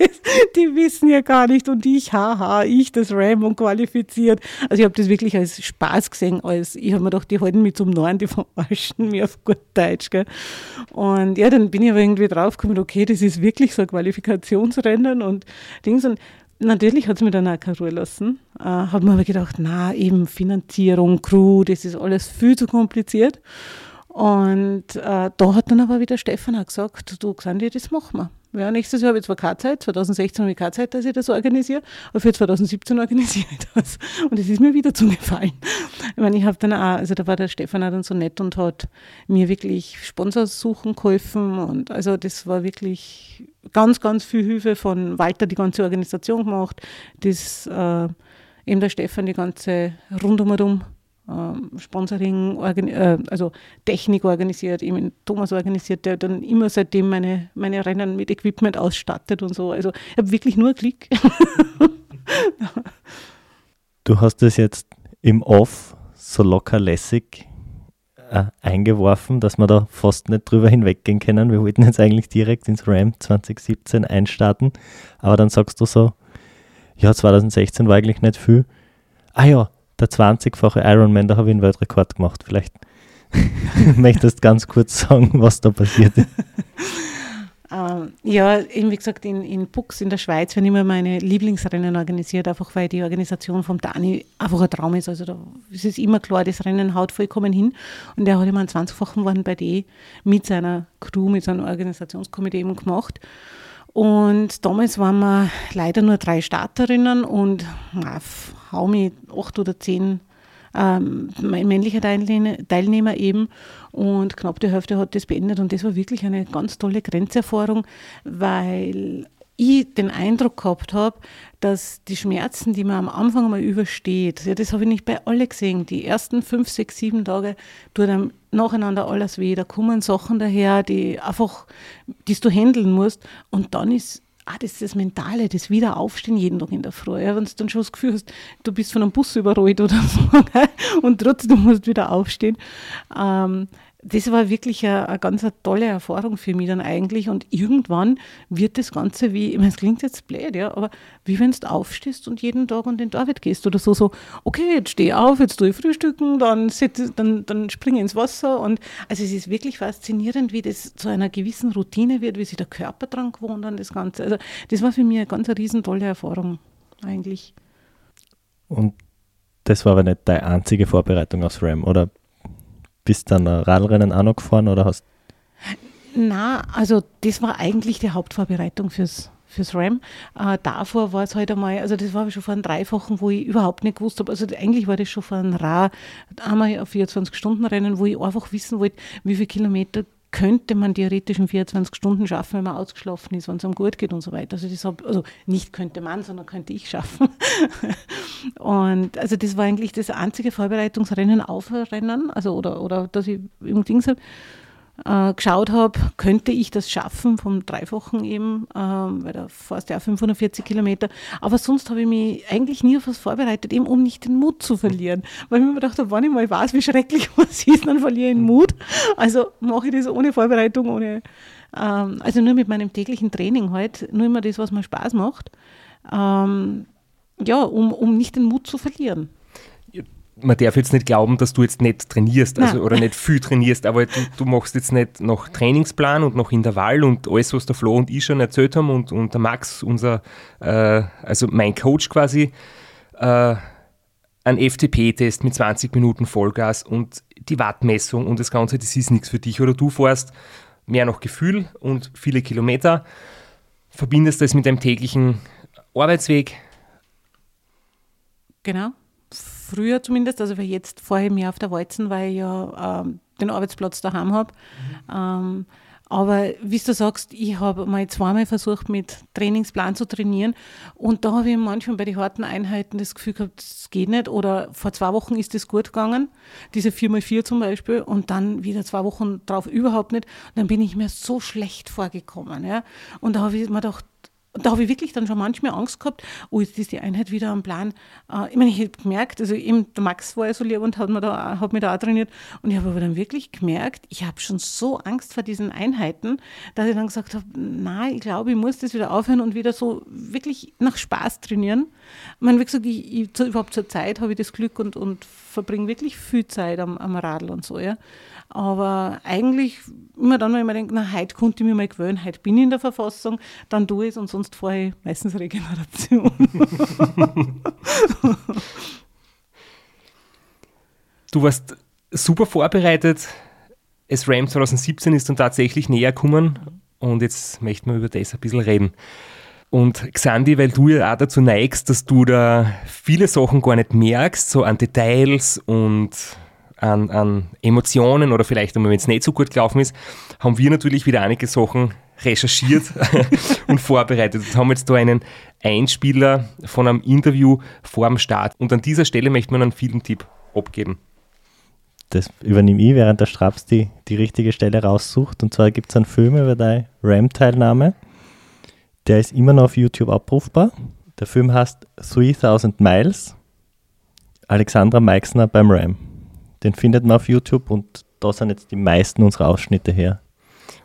die wissen ja gar nicht und ich, haha, ich das RAM und qualifiziert. Also ich habe das wirklich als Spaß gesehen, als ich habe mir gedacht, die halten mich zum Neuen, die verarschen mich auf gut Deutsch. Gell. Und ja, dann bin ich aber irgendwie draufgekommen, okay, das ist wirklich so ein Qualifikationsrennen und Dings und Natürlich hat es mir dann auch keine Ruhe lassen. Äh, habe mir aber gedacht, na, eben Finanzierung, Crew, das ist alles viel zu kompliziert. Und äh, da hat dann aber wieder Stefan auch gesagt, du Xandi, das machen wir. Ja, nächstes Jahr habe ich zwar keine Zeit, 2016 habe ich keine Zeit, dass ich das organisiere, aber für 2017 organisiere ich das. Und es ist mir wieder zugefallen. Ich meine, ich habe dann auch, also da war der Stefan auch dann so nett und hat mir wirklich Sponsorsuchen geholfen und also das war wirklich ganz, ganz viel Hilfe von Walter, die ganze Organisation gemacht, das äh, eben der Stefan die ganze rundum ähm, Sponsoring, äh, also Technik organisiert, eben Thomas organisiert, der dann immer seitdem meine, meine Rennen mit Equipment ausstattet und so. Also ich habe wirklich nur Klick. du hast es jetzt im Off so locker lässig äh, eingeworfen, dass wir da fast nicht drüber hinweggehen können. Wir wollten jetzt eigentlich direkt ins RAM 2017 einstarten, aber dann sagst du so, ja, 2016 war eigentlich nicht viel. Ah ja, der 20-fache Ironman, da habe ich einen Weltrekord gemacht. Vielleicht möchtest du ganz kurz sagen, was da passiert ist. Ähm, ja, eben wie gesagt, in, in Bux in der Schweiz werden immer meine Lieblingsrennen organisiert, einfach weil die Organisation vom Dani einfach ein Traum ist. Also da es immer klar, das Rennen haut vollkommen hin. Und der hat immer einen 20-fachen One bei D mit seiner Crew, mit seinem Organisationskomitee eben gemacht. Und damals waren wir leider nur drei Starterinnen und na, hau mich acht oder zehn ähm, männliche Teilnehmer eben. Und knapp die Hälfte hat das beendet. Und das war wirklich eine ganz tolle Grenzerfahrung, weil ich den Eindruck gehabt habe, dass die Schmerzen, die man am Anfang mal übersteht, ja, das habe ich nicht bei alle gesehen. Die ersten fünf, sechs, sieben Tage tut einem nacheinander alles weh. Da kommen Sachen daher, die einfach, die du handeln musst. Und dann ist ah, das ist das Mentale, das Wiederaufstehen jeden Tag in der Früh. Ja, wenn du dann schon das Gefühl hast, du bist von einem Bus überrollt oder so, und trotzdem musst du wieder aufstehen. Ähm, das war wirklich eine, eine ganz eine tolle Erfahrung für mich dann eigentlich. Und irgendwann wird das Ganze wie, ich meine, es klingt jetzt blöd, ja, aber wie wenn du aufstehst und jeden Tag an den David gehst oder so, so, okay, jetzt stehe auf, jetzt tue ich frühstücken, dann, sitze, dann, dann springe ich ins Wasser. Und also es ist wirklich faszinierend, wie das zu einer gewissen Routine wird, wie sich der Körper dran gewohnt an das Ganze. Also das war für mich eine ganz eine riesen Erfahrung eigentlich. Und das war aber nicht deine einzige Vorbereitung aufs RAM, oder bist dann Radrennen auch noch gefahren oder hast Na, also das war eigentlich die Hauptvorbereitung fürs, fürs RAM. Äh, davor war es halt einmal, also das war schon vor einem Dreifachen, wo ich überhaupt nicht gewusst habe, also eigentlich war das schon vor einem Ra, einmal ein 24-Stunden-Rennen, wo ich einfach wissen wollte, wie viele Kilometer könnte man theoretisch in 24 Stunden schaffen, wenn man ausgeschlafen ist, wenn es einem gut geht und so weiter. Also, das hab, also nicht könnte man, sondern könnte ich schaffen. und also das war eigentlich das einzige Vorbereitungsrennen auf Rennen, also oder, oder dass ich im habe äh, geschaut habe, könnte ich das schaffen vom Dreifachen eben, äh, weil da fährst du ja 540 Kilometer. Aber sonst habe ich mich eigentlich nie auf was vorbereitet, eben um nicht den Mut zu verlieren. Weil ich mir gedacht habe, wenn ich mal weiß, wie schrecklich was ist, dann verliere ich den Mut. Also mache ich das ohne Vorbereitung, ohne, ähm, also nur mit meinem täglichen Training halt, nur immer das, was mir Spaß macht. Ähm, ja, um, um nicht den Mut zu verlieren man darf jetzt nicht glauben, dass du jetzt nicht trainierst also, oder nicht viel trainierst, aber du, du, machst jetzt nicht noch Trainingsplan und noch Intervall und alles, was der Flo und ich schon erzählt haben und, und der Max, unser, äh, also mein Coach quasi, äh, ein FTP-Test mit 20 Minuten Vollgas und die Wattmessung und das Ganze, das ist nichts für dich. Oder du fährst mehr noch Gefühl und viele Kilometer, verbindest das mit deinem täglichen Arbeitsweg. Genau früher zumindest, also weil jetzt vorher mehr auf der Walzen, weil ich ja ähm, den Arbeitsplatz daheim habe. Mhm. Ähm, aber wie du sagst, ich habe mal zweimal versucht, mit Trainingsplan zu trainieren. Und da habe ich manchmal bei den harten Einheiten das Gefühl gehabt, das geht nicht. Oder vor zwei Wochen ist das gut gegangen, diese 4x4 zum Beispiel. Und dann wieder zwei Wochen drauf überhaupt nicht. Und dann bin ich mir so schlecht vorgekommen. Ja. Und da habe ich mir gedacht, und da habe ich wirklich dann schon manchmal Angst gehabt, oh, jetzt ist die Einheit wieder am Plan. Äh, ich meine, ich habe gemerkt, also eben der Max war ja so lieb und hat, mir da, hat mich da auch trainiert. Und ich habe aber dann wirklich gemerkt, ich habe schon so Angst vor diesen Einheiten, dass ich dann gesagt habe, nein, ich glaube, ich muss das wieder aufhören und wieder so wirklich nach Spaß trainieren. Ich meine, wie gesagt, ich, ich, überhaupt zur Zeit habe ich das Glück und, und verbringe wirklich viel Zeit am, am Radl und so, ja. Aber eigentlich immer dann, wenn man denkt, na, heute konnte ich mir mal gewöhnen, heute bin ich in der Verfassung, dann tue ich es und sonst vorher ich meistens Regeneration. du warst super vorbereitet. Es RAM 2017 ist dann tatsächlich näher gekommen und jetzt möchten wir über das ein bisschen reden. Und Xandi, weil du ja auch dazu neigst, dass du da viele Sachen gar nicht merkst, so an Details und an, an Emotionen oder vielleicht einmal, wenn es nicht so gut gelaufen ist, haben wir natürlich wieder einige Sachen recherchiert und vorbereitet und haben jetzt da einen Einspieler von einem Interview vor dem Start. Und an dieser Stelle möchte man einen Filmtipp abgeben. Das übernehme ich, während der Straps die, die richtige Stelle raussucht. Und zwar gibt es einen Film über deine RAM-Teilnahme. Der ist immer noch auf YouTube abrufbar. Der Film heißt 3000 Miles. Alexandra Meixner beim RAM. Den findet man auf YouTube und da sind jetzt die meisten unserer Ausschnitte her.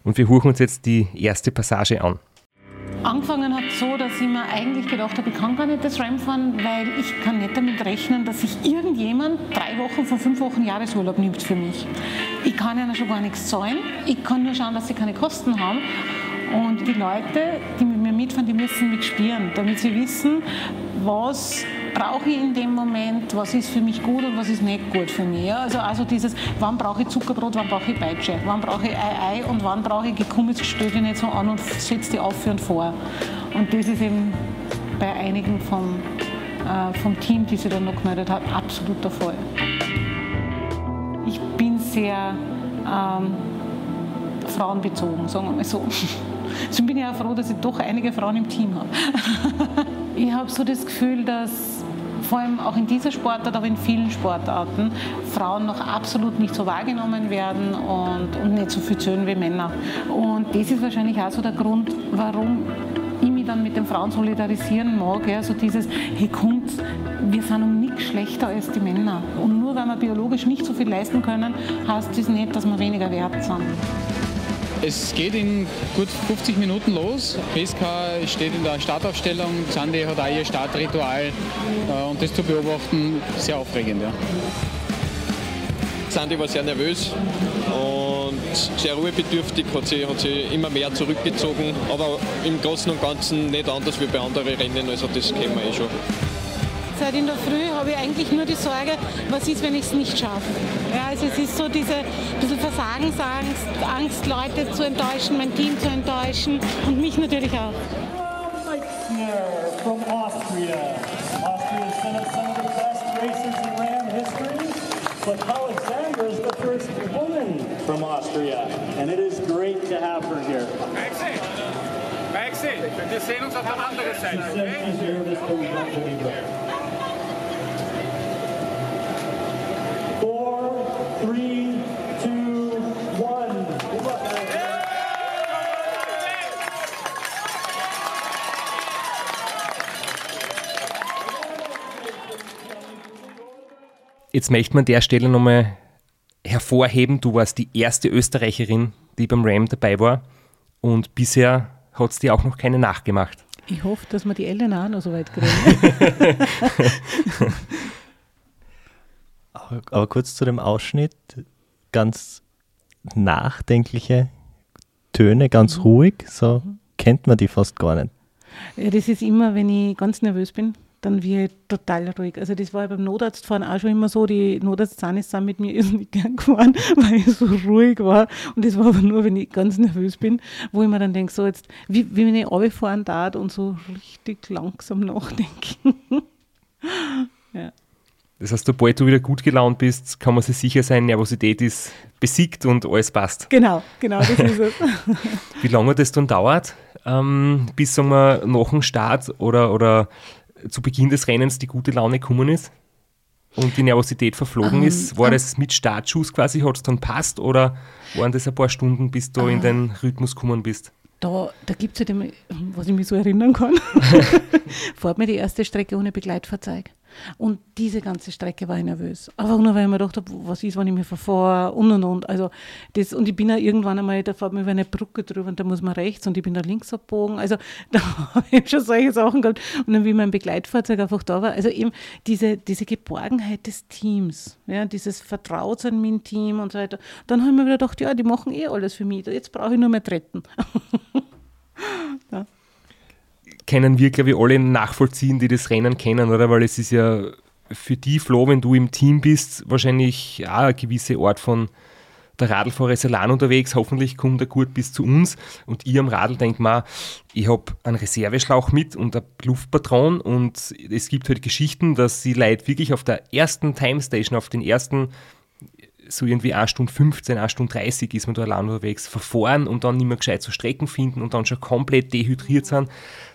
Und wir hören uns jetzt die erste Passage an. Angefangen hat so, dass ich mir eigentlich gedacht habe, ich kann gar nicht das Ram fahren, weil ich kann nicht damit rechnen, dass sich irgendjemand drei Wochen von fünf Wochen Jahresurlaub nimmt für mich. Ich kann ja schon gar nichts zahlen. Ich kann nur schauen, dass sie keine Kosten haben. Und die Leute, die mit mir mitfahren, die müssen mich spüren, damit sie wissen, was brauche ich in dem Moment, was ist für mich gut und was ist nicht gut für mich. Also, also dieses, wann brauche ich Zuckerbrot, wann brauche ich Peitsche, wann brauche ich Ei, Ei und wann brauche ich Gekummis, stell dich nicht so an und setz die auf und vor. Und das ist eben bei einigen vom, äh, vom Team, die sich dann noch gemeldet haben, absolut der Fall. Ich bin sehr ähm, frauenbezogen, sagen wir mal so. Deswegen bin ich auch froh, dass ich doch einige Frauen im Team habe. ich habe so das Gefühl, dass vor allem auch in dieser Sportart, aber in vielen Sportarten, Frauen noch absolut nicht so wahrgenommen werden und, und nicht so viel zählen wie Männer. Und das ist wahrscheinlich auch so der Grund, warum ich mich dann mit dem Frauen solidarisieren mag, ja, so dieses, hey kommt, wir sind um nichts schlechter als die Männer. Und nur weil wir biologisch nicht so viel leisten können, heißt das nicht, dass wir weniger wert sind. Es geht in gut 50 Minuten los. BSK steht in der Startaufstellung. Sandy hat auch ihr Startritual. Äh, und das zu beobachten, sehr aufregend. Ja. Sandy war sehr nervös und sehr ruhebedürftig, hat sie, hat sie immer mehr zurückgezogen, aber im Großen und Ganzen nicht anders wie bei anderen Rennen, also das kennen wir eh schon. Seit in der Früh habe ich eigentlich nur die Sorge, was ist, wenn ich es nicht schaffe. Ja, also es ist so diese bisschen Versagensangst, Angst, Leute zu enttäuschen, mein Team zu enttäuschen und mich natürlich auch. from Austria. Austria has sent us some of the best racers in Ram history, but Alexandra is the first woman from Austria, and it is great to have her here. Maxi, Maxi, wir sehen uns auf der anderen Seite, okay? Three, two, one. Jetzt möchte man an der Stelle nochmal hervorheben, du warst die erste Österreicherin, die beim Ram dabei war und bisher hat es dir auch noch keine nachgemacht. Ich hoffe, dass wir die Eltern auch noch so weit kriegen. Aber, kurz zu dem Ausschnitt, ganz nachdenkliche Töne, ganz ruhig, so kennt man die fast gar nicht. Ja, das ist immer, wenn ich ganz nervös bin, dann wird ich total ruhig. Also das war ja beim Notarztfahren auch schon immer so, die Notarztzanis sind mit mir irrsinnig gern gefahren, weil ich so ruhig war. Und das war aber nur, wenn ich ganz nervös bin, wo ich mir dann denke, so jetzt, wie, wie wenn ich runterfahren darf und so richtig langsam nachdenken. Das heißt, sobald du wieder gut gelaunt bist, kann man sich sicher sein, Nervosität ist besiegt und alles passt. Genau, genau, das ist es. Wie lange das dann dauert, ähm, bis sagen wir, nach dem Start oder, oder zu Beginn des Rennens die gute Laune gekommen ist und die Nervosität verflogen Ähm, ist? War ähm. das mit Startschuss quasi, hat es dann passt oder waren das ein paar Stunden, bis du Ah. in den Rhythmus gekommen bist? Da, da gibt es halt immer, was ich mich so erinnern kann, fährt mir die erste Strecke ohne Begleitfahrzeug. Und diese ganze Strecke war ich nervös. Einfach nur, weil ich mir gedacht habe, was ist, wenn ich mich verfahre und und und. Also das, und ich bin ja irgendwann einmal, da fährt man über eine Brücke drüber und da muss man rechts und ich bin da links abgebogen. Also da habe ich schon solche Sachen gehabt. Und dann, wie mein Begleitfahrzeug einfach da war, also eben diese, diese Geborgenheit des Teams, ja, dieses Vertrautsein mit dem Team und so weiter. Dann habe ich mir wieder gedacht, ja, die machen eh alles für mich. Jetzt brauche ich nur mehr treten. Können wir, glaube ich, alle nachvollziehen, die das Rennen kennen, oder? Weil es ist ja für die, Flo, wenn du im Team bist, wahrscheinlich auch eine gewisse Art von der Radlfahrer allein unterwegs, hoffentlich kommt er gut bis zu uns. Und ich am Radl denke mal, ich habe einen Reserveschlauch mit und ein Luftpatron. Und es gibt halt Geschichten, dass die Leute wirklich auf der ersten Timestation, auf den ersten so irgendwie 1 Stunde 15, 1 Stunde 30 ist man da allein unterwegs, verfahren und dann nicht mehr gescheit zu Strecken finden und dann schon komplett dehydriert sind.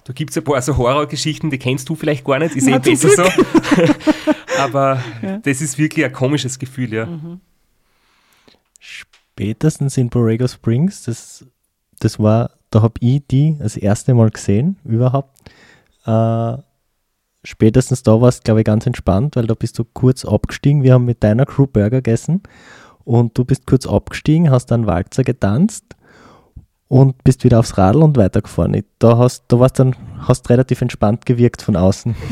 Da gibt es ein paar so Horrorgeschichten, die kennst du vielleicht gar nicht, ist eh besser so. Aber das ist wirklich ein komisches Gefühl, ja. Spätestens in Borrego Springs, das, das war, da habe ich die das erste Mal gesehen, überhaupt. Äh, spätestens da war es, glaube ich, ganz entspannt, weil da bist du kurz abgestiegen. Wir haben mit deiner Crew Burger gegessen und du bist kurz abgestiegen, hast dann Walzer getanzt und bist wieder aufs Radl und weitergefahren. Da hast da warst dann hast relativ entspannt gewirkt von außen.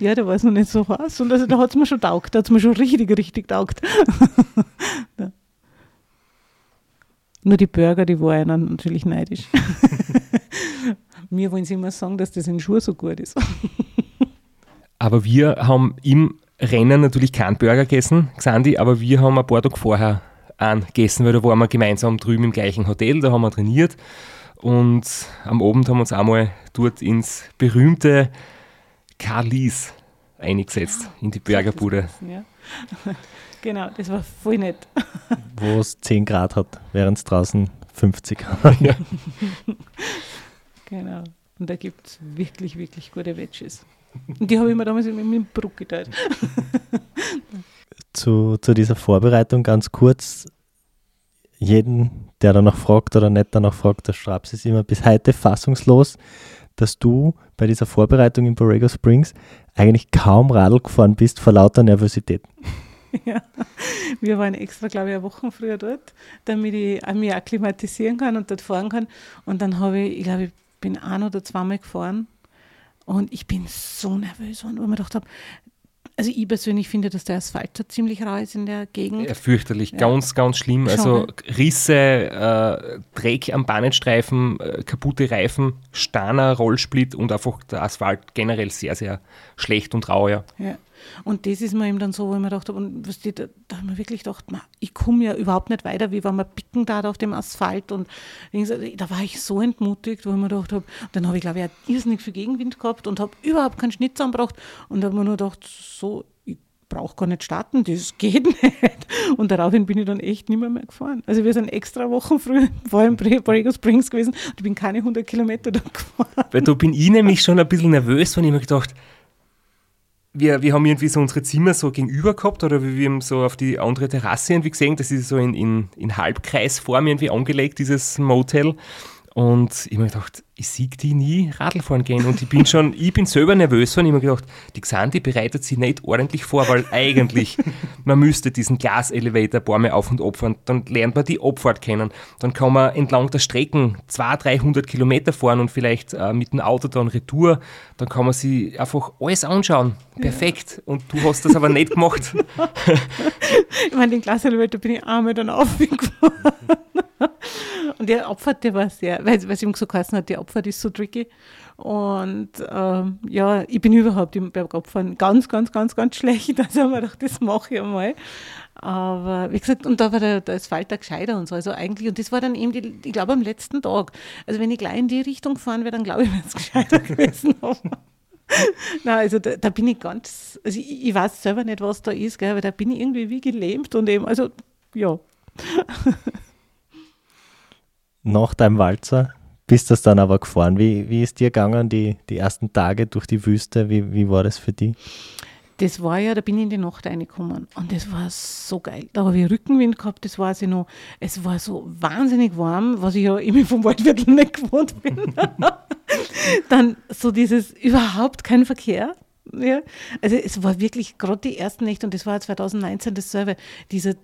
Ja, da war es noch nicht so heiß. Und also, da hat es mir schon taugt. Da hat es mir schon richtig, richtig taugt. Nur die Burger, die waren natürlich neidisch. Mir wollen sie immer sagen, dass das in Schuhe so gut ist. Aber wir haben im Rennen natürlich keinen Burger gegessen, Xandi, aber wir haben ein paar Tage vorher einen gegessen, weil da waren wir gemeinsam drüben im gleichen Hotel, da haben wir trainiert und am Abend haben wir uns einmal dort ins berühmte Carlis eingesetzt, in die Burgerbude. Ja. Genau, das war voll nett. wo es 10 Grad hat, während es draußen 50 hat. Genau. Und da gibt es wirklich, wirklich gute Veggies. Und die habe ich mir damals mit dem Bruck geteilt. zu, zu dieser Vorbereitung ganz kurz. Jeden, der danach fragt oder nicht danach fragt, der Straps ist immer bis heute fassungslos, dass du bei dieser Vorbereitung in Borrego Springs eigentlich kaum Radl gefahren bist vor lauter Nervosität. Ja, wir waren extra, glaube ich, eine Woche früher dort, damit ich mich akklimatisieren kann und dort fahren kann. Und dann habe ich, ich glaube, ich bin ein oder zweimal gefahren und ich bin so nervös, weil ich mir gedacht habe, also ich persönlich finde, dass der Asphalt da ziemlich rau ist in der Gegend. Ja, fürchterlich, ja. ganz, ganz schlimm. Schon, also Risse, äh, Dreck am Bahnenstreifen, äh, kaputte Reifen, Staner, Rollsplit und einfach der Asphalt generell sehr, sehr schlecht und rau, ja. ja. Und das ist mir eben dann so, wo ich mir gedacht habe, und was die, da, da habe ich mir wirklich gedacht, man, ich komme ja überhaupt nicht weiter, wie wenn man picken da auf dem Asphalt. Und da war ich so entmutigt, wo ich mir gedacht habe, dann habe ich, glaube ich, auch irrsinnig viel Gegenwind gehabt und habe überhaupt keinen Schnitt zusammengebracht und habe mir nur gedacht, so, ich brauche gar nicht starten, das geht nicht. Und daraufhin bin ich dann echt nicht mehr, mehr gefahren. Also wir sind extra Wochen früher vor in Borrego Springs gewesen und ich bin keine 100 Kilometer da gefahren. Weil da bin ich nämlich schon ein bisschen nervös, wenn ich mir gedacht wir, wir haben irgendwie so unsere Zimmer so gegenüber gehabt oder wir haben so auf die andere Terrasse irgendwie gesehen. Das ist so in, in, in Halbkreisform irgendwie angelegt, dieses Motel. Und ich habe mir gedacht, ich sehe die nie Radl fahren gehen. Und ich bin schon, ich bin selber nervös und ich habe mir gedacht, die Xanti bereitet sich nicht ordentlich vor, weil eigentlich man müsste diesen Glaselevator ein paar Mal auf und abfahren. Dann lernt man die Abfahrt kennen. Dann kann man entlang der Strecken 200, 300 Kilometer fahren und vielleicht äh, mit dem Auto dann Retour. Dann kann man sich einfach alles anschauen. Perfekt. Und du hast das aber nicht gemacht. ich meine, den Glaselevator bin ich einmal dann aufgefahren. Und die Abfahrt, der war sehr, weil, weil es ihm so geheißen hat, die Abfahrt ist so tricky. Und ähm, ja, ich bin überhaupt im Bergabfahren ganz, ganz, ganz, ganz schlecht. Also haben wir gedacht, das mache ich einmal. Aber wie gesagt, und da war der, der da gescheiter und so. Also eigentlich, und das war dann eben, die, ich glaube, am letzten Tag. Also wenn ich gleich in die Richtung gefahren wäre, dann glaube ich, wäre es gescheiter gewesen. Nein, also da, da, bin ich ganz, also ich, ich, weiß selber nicht, was da ist, gell, aber da bin ich irgendwie wie gelähmt und eben, also ja nach deinem Walzer bist das dann aber gefahren. Wie, wie ist dir gegangen, die, die ersten Tage durch die Wüste? Wie, wie war das für dich? Das war ja, da bin ich in die Nacht reingekommen und das war so geil. Da habe ich Rückenwind gehabt, das weiß ich noch. Es war so wahnsinnig warm, was ich ja immer vom Waldviertel nicht gewohnt bin. dann so dieses überhaupt kein Verkehr. Ja. Also es war wirklich gerade die ersten Nächte und das war 2019 dasselbe, dieser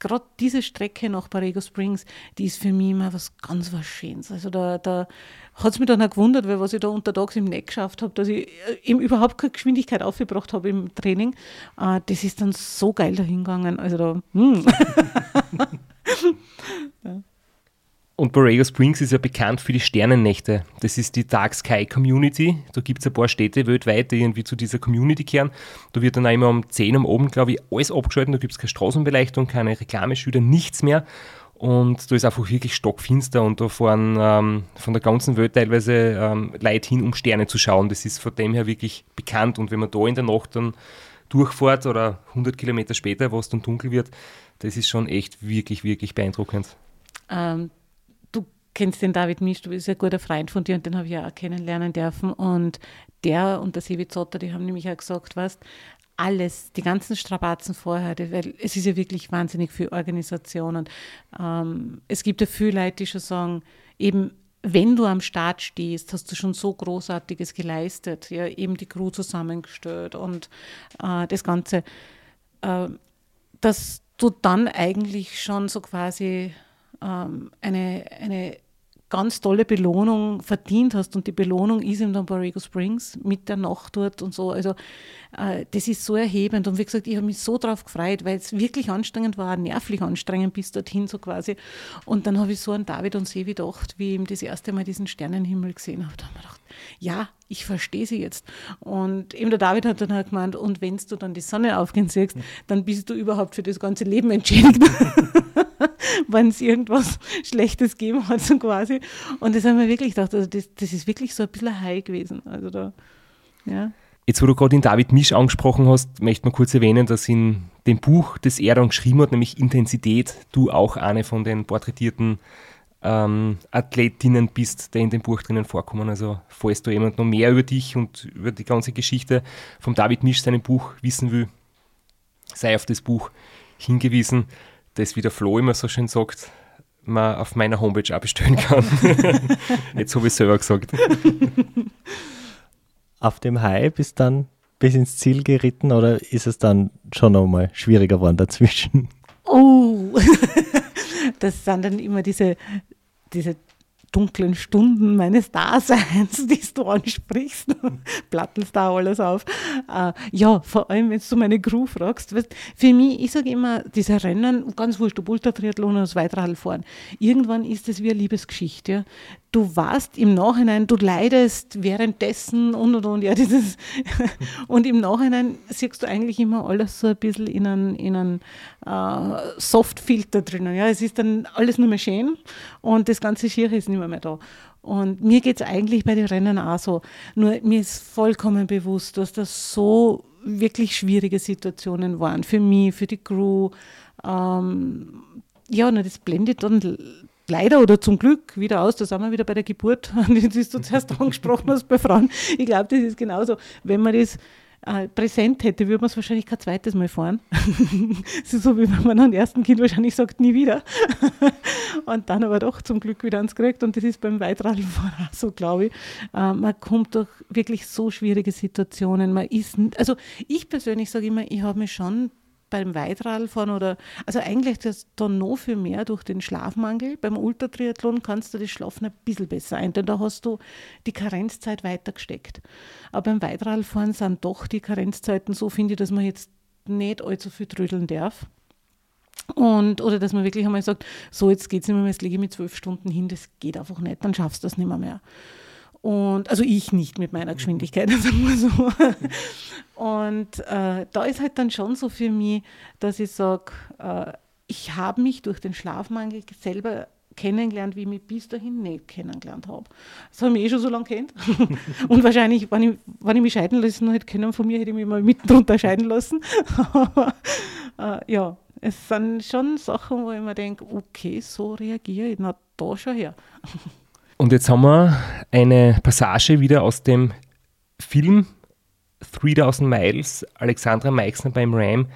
gerade diese Strecke nach Borrego Springs, die ist für mich immer was ganz was Schönes. Also da, da hat es mich dann auch gewundert, weil was ich da untertags im Neck geschafft habe, dass ich äh, eben überhaupt keine Geschwindigkeit aufgebracht habe im Training, äh, das ist dann so geil dahingegangen. Also da, hm. ja. Und Borrego Springs ist ja bekannt für die Sternennächte. Das ist die Dark Sky Community. Da gibt es ein paar Städte weltweit, die irgendwie zu dieser Community kehren. Da wird dann auch immer um 10 Uhr oben, glaube ich, alles abgeschaltet. Da gibt es keine Straßenbeleuchtung, keine Reklameschilder, nichts mehr. Und da ist einfach wirklich stockfinster und da fahren ähm, von der ganzen Welt teilweise ähm, Leute hin, um Sterne zu schauen. Das ist von dem her wirklich bekannt. Und wenn man da in der Nacht dann durchfährt oder 100 Kilometer später, wo es dann dunkel wird, das ist schon echt wirklich, wirklich beeindruckend. Ähm, kennst den David Misch, du bist ein guter Freund von dir und den habe ich ja auch kennenlernen dürfen. Und der und der Sebi Zotter, die haben nämlich auch gesagt, was, alles, die ganzen Strapazen vorher, weil es ist ja wirklich wahnsinnig viel Organisation und ähm, es gibt ja viele Leute, die schon sagen, eben wenn du am Start stehst, hast du schon so Großartiges geleistet, ja, eben die Crew zusammengestellt und äh, das Ganze, äh, dass du dann eigentlich schon so quasi ähm, eine, eine ganz tolle Belohnung verdient hast. Und die Belohnung ist eben dann Borrego Springs mit der Nacht dort und so. Also äh, das ist so erhebend. Und wie gesagt, ich habe mich so drauf gefreut, weil es wirklich anstrengend war, nervlich anstrengend bis dorthin so quasi. Und dann habe ich so an David und Sevi gedacht, wie ich eben das erste Mal diesen Sternenhimmel gesehen habe. Da habe ich gedacht, ja, ich verstehe sie jetzt. Und eben der David hat dann halt gemeint, und wenn du dann die Sonne aufgehen siehst, dann bist du überhaupt für das ganze Leben entschädigt. wenn es irgendwas Schlechtes gegeben hat, so quasi. Und das haben wir wirklich gedacht, also das, das ist wirklich so ein bisschen high gewesen. Also da, ja. Jetzt, wo du gerade den David Misch angesprochen hast, möchte man kurz erwähnen, dass in dem Buch, das er dann geschrieben hat, nämlich Intensität, du auch eine von den porträtierten ähm, Athletinnen bist, der in dem Buch drinnen vorkommen. Also falls da jemand noch mehr über dich und über die ganze Geschichte vom David Misch, seinem Buch, wissen will, sei auf das Buch hingewiesen das, wie der Flo immer so schön sagt, man auf meiner Homepage auch bestellen kann. Jetzt habe ich selber gesagt. Auf dem High bist dann bis ins Ziel geritten oder ist es dann schon nochmal schwieriger geworden dazwischen? Oh, das sind dann immer diese, diese dunklen Stunden meines Daseins, die du ansprichst, plattelst da alles auf. Äh, ja, vor allem, wenn du meine Crew fragst. Weißt, für mich, ich sage immer, diese Rennen, ganz wurscht, ob Ultratriathlon oder das Weitradfahren, irgendwann ist es wie eine Liebesgeschichte. Ja du warst im Nachhinein, du leidest währenddessen und und und. Ja, dieses und im Nachhinein siehst du eigentlich immer alles so ein bisschen in einen, in einen äh, Softfilter drinnen. Ja, es ist dann alles nur mehr schön und das ganze Schier ist nicht mehr, mehr da. Und mir geht es eigentlich bei den Rennen auch so. Nur mir ist vollkommen bewusst, dass das so wirklich schwierige Situationen waren. Für mich, für die Crew. Ähm, ja, nur das blendet dann leider oder zum Glück wieder aus. Da sind wir wieder bei der Geburt, das du zuerst angesprochen hast bei Frauen. Ich glaube, das ist genauso. Wenn man das äh, präsent hätte, würde man es wahrscheinlich kein zweites Mal fahren. das ist so, wie wenn man am ersten Kind wahrscheinlich sagt, nie wieder. und dann aber doch zum Glück wieder ans gekriegt. Und das ist beim Weitradfahren auch so, glaube ich. Äh, man kommt durch wirklich so schwierige Situationen. Man ist, also ich persönlich sage immer, ich habe mich schon beim Weitradfahren oder, also eigentlich das dann noch viel mehr durch den Schlafmangel. Beim Ultratriathlon kannst du das Schlafen ein bisschen besser ein, denn da hast du die Karenzzeit weitergesteckt. Aber beim Weitradfahren sind doch die Karenzzeiten so, finde ich, dass man jetzt nicht allzu viel trödeln darf. Und, oder dass man wirklich einmal sagt, so jetzt geht es nicht mehr, jetzt lege ich mit zwölf Stunden hin, das geht einfach nicht, dann schaffst du das nicht mehr. mehr. Und also ich nicht mit meiner Geschwindigkeit, sagen wir so. Und äh, da ist halt dann schon so für mich, dass ich sage, äh, ich habe mich durch den Schlafmangel selber kennengelernt, wie ich mich bis dahin nicht kennengelernt habe. Das habe ich eh schon so lange kennt. Und wahrscheinlich, wenn ich, wenn ich mich scheiden lassen hätte können von mir, hätte ich mich mal mitten drunter scheiden lassen. Aber äh, ja, es sind schon Sachen, wo ich mir denke, okay, so reagiere ich, na da schon her. Und jetzt haben wir eine Passage wieder aus dem Film 3000 Miles, Alexandra Meixner beim Ram,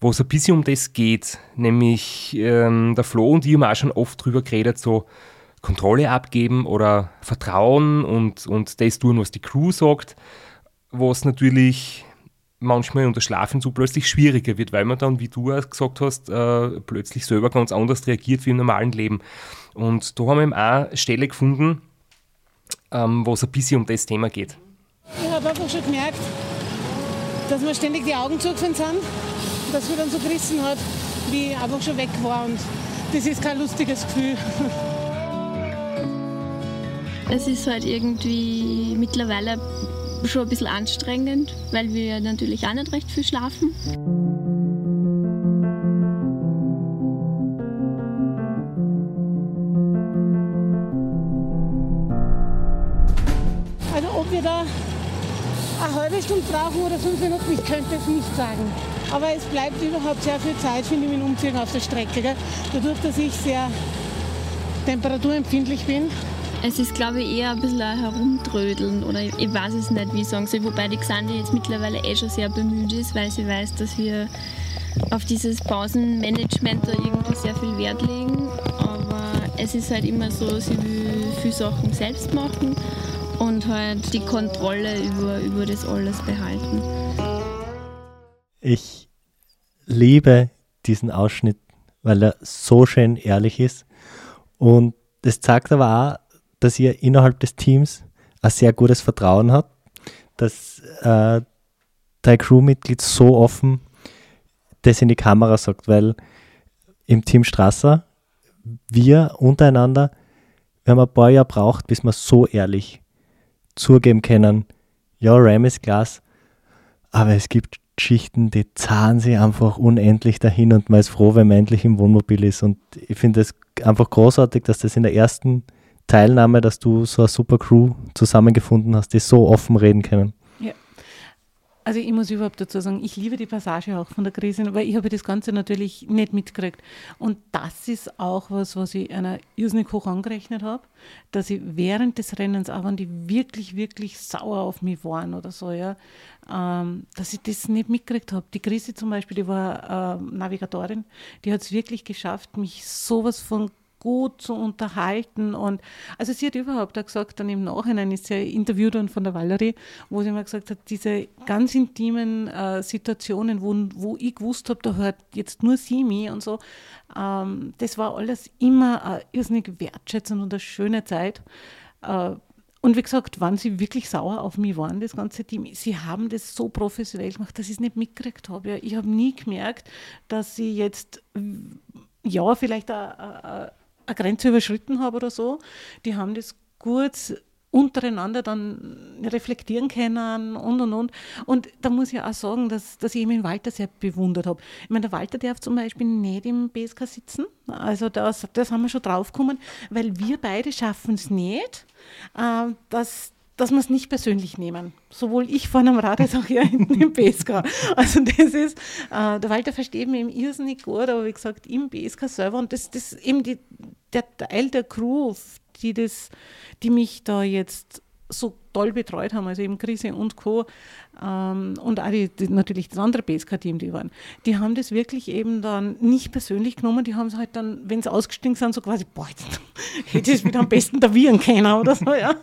wo es ein bisschen um das geht, nämlich ähm, der Flo und ich haben auch schon oft drüber geredet, so Kontrolle abgeben oder Vertrauen und, und das tun, was die Crew sagt, was natürlich manchmal unter Schlafen so plötzlich schwieriger wird, weil man dann, wie du gesagt hast, äh, plötzlich selber ganz anders reagiert wie im normalen Leben. Und da haben wir eben auch eine Stelle gefunden, ähm, wo es ein bisschen um das Thema geht. Ich habe einfach schon gemerkt, dass mir ständig die Augen zugefallen sind, dass mir dann so gerissen hat, wie ich einfach schon weg war. Und das ist kein lustiges Gefühl. Es ist halt irgendwie mittlerweile schon ein bisschen anstrengend, weil wir natürlich auch nicht recht viel schlafen. Also ob wir da eine halbe Stunde brauchen oder fünf Minuten, ich könnte es nicht sagen. Aber es bleibt überhaupt sehr viel Zeit, finde ich, mit Umziehen auf der Strecke. Gell? Dadurch, dass ich sehr temperaturempfindlich bin, es ist, glaube ich, eher ein bisschen ein Herumtrödeln oder ich, ich weiß es nicht, wie ich sagen soll. Wobei die Xandi jetzt mittlerweile eh schon sehr bemüht ist, weil sie weiß, dass wir auf dieses Pausenmanagement da irgendwie sehr viel Wert legen. Aber es ist halt immer so, sie will viele Sachen selbst machen und halt die Kontrolle über, über das alles behalten. Ich liebe diesen Ausschnitt, weil er so schön ehrlich ist. Und das zeigt aber auch, dass ihr innerhalb des Teams ein sehr gutes Vertrauen habt, dass äh, dein Crewmitglied so offen das in die Kamera sagt, weil im Team Strasser, wir untereinander, wir haben ein paar Jahre braucht, bis wir so ehrlich zugeben können, ja, Ram ist Glas, aber es gibt Schichten, die zahlen sie einfach unendlich dahin und man ist froh, wenn man endlich im Wohnmobil ist. Und ich finde es einfach großartig, dass das in der ersten Teilnahme, dass du so eine super Crew zusammengefunden hast, die so offen reden können. Ja. Also ich muss überhaupt dazu sagen, ich liebe die Passage auch von der Krise, weil ich habe das Ganze natürlich nicht mitgekriegt. Und das ist auch was, was ich einer irrsinnig hoch angerechnet habe, dass ich während des Rennens, auch wenn die wirklich, wirklich sauer auf mich waren oder so, ja, ähm, dass ich das nicht mitgekriegt habe. Die Krise zum Beispiel, die war äh, Navigatorin, die hat es wirklich geschafft, mich sowas von gut zu unterhalten. Und also sie hat überhaupt auch gesagt, dann im Nachhinein ist sie interviewt worden von der Valerie, wo sie mir gesagt hat, diese ganz intimen äh, Situationen, wo, wo ich gewusst habe, da hört jetzt nur sie mich und so, ähm, das war alles immer äh, irrsinnig wertschätzend und eine schöne Zeit. Äh, und wie gesagt, wann sie wirklich sauer auf mich waren, das ganze Team, sie haben das so professionell gemacht, dass ich es nicht mitgekriegt habe. Ja, ich habe nie gemerkt, dass sie jetzt, ja, vielleicht eine, eine Grenze überschritten habe oder so. Die haben das gut untereinander dann reflektieren können und und und. Und da muss ich auch sagen, dass, dass ich den Walter sehr bewundert habe. Ich meine, der Walter darf zum Beispiel nicht im BSK sitzen. Also das, das haben wir schon draufgekommen, weil wir beide schaffen es nicht, äh, dass, dass wir es nicht persönlich nehmen. Sowohl ich vor einem Rad als auch hier hinten im BSK. Also das ist, äh, der Walter versteht mich im irrsinnig gut, aber wie gesagt, im BSK selber und das, das eben die, der Teil der Crew, die, das, die mich da jetzt so toll betreut haben, also eben Krise und Co. Ähm, und auch die, die, natürlich das andere BSK-Team, die waren, die haben das wirklich eben dann nicht persönlich genommen, die haben es halt dann, wenn sie ausgestiegen sind, so quasi, boah, jetzt hätte ich es wieder am besten davieren können oder so, ja.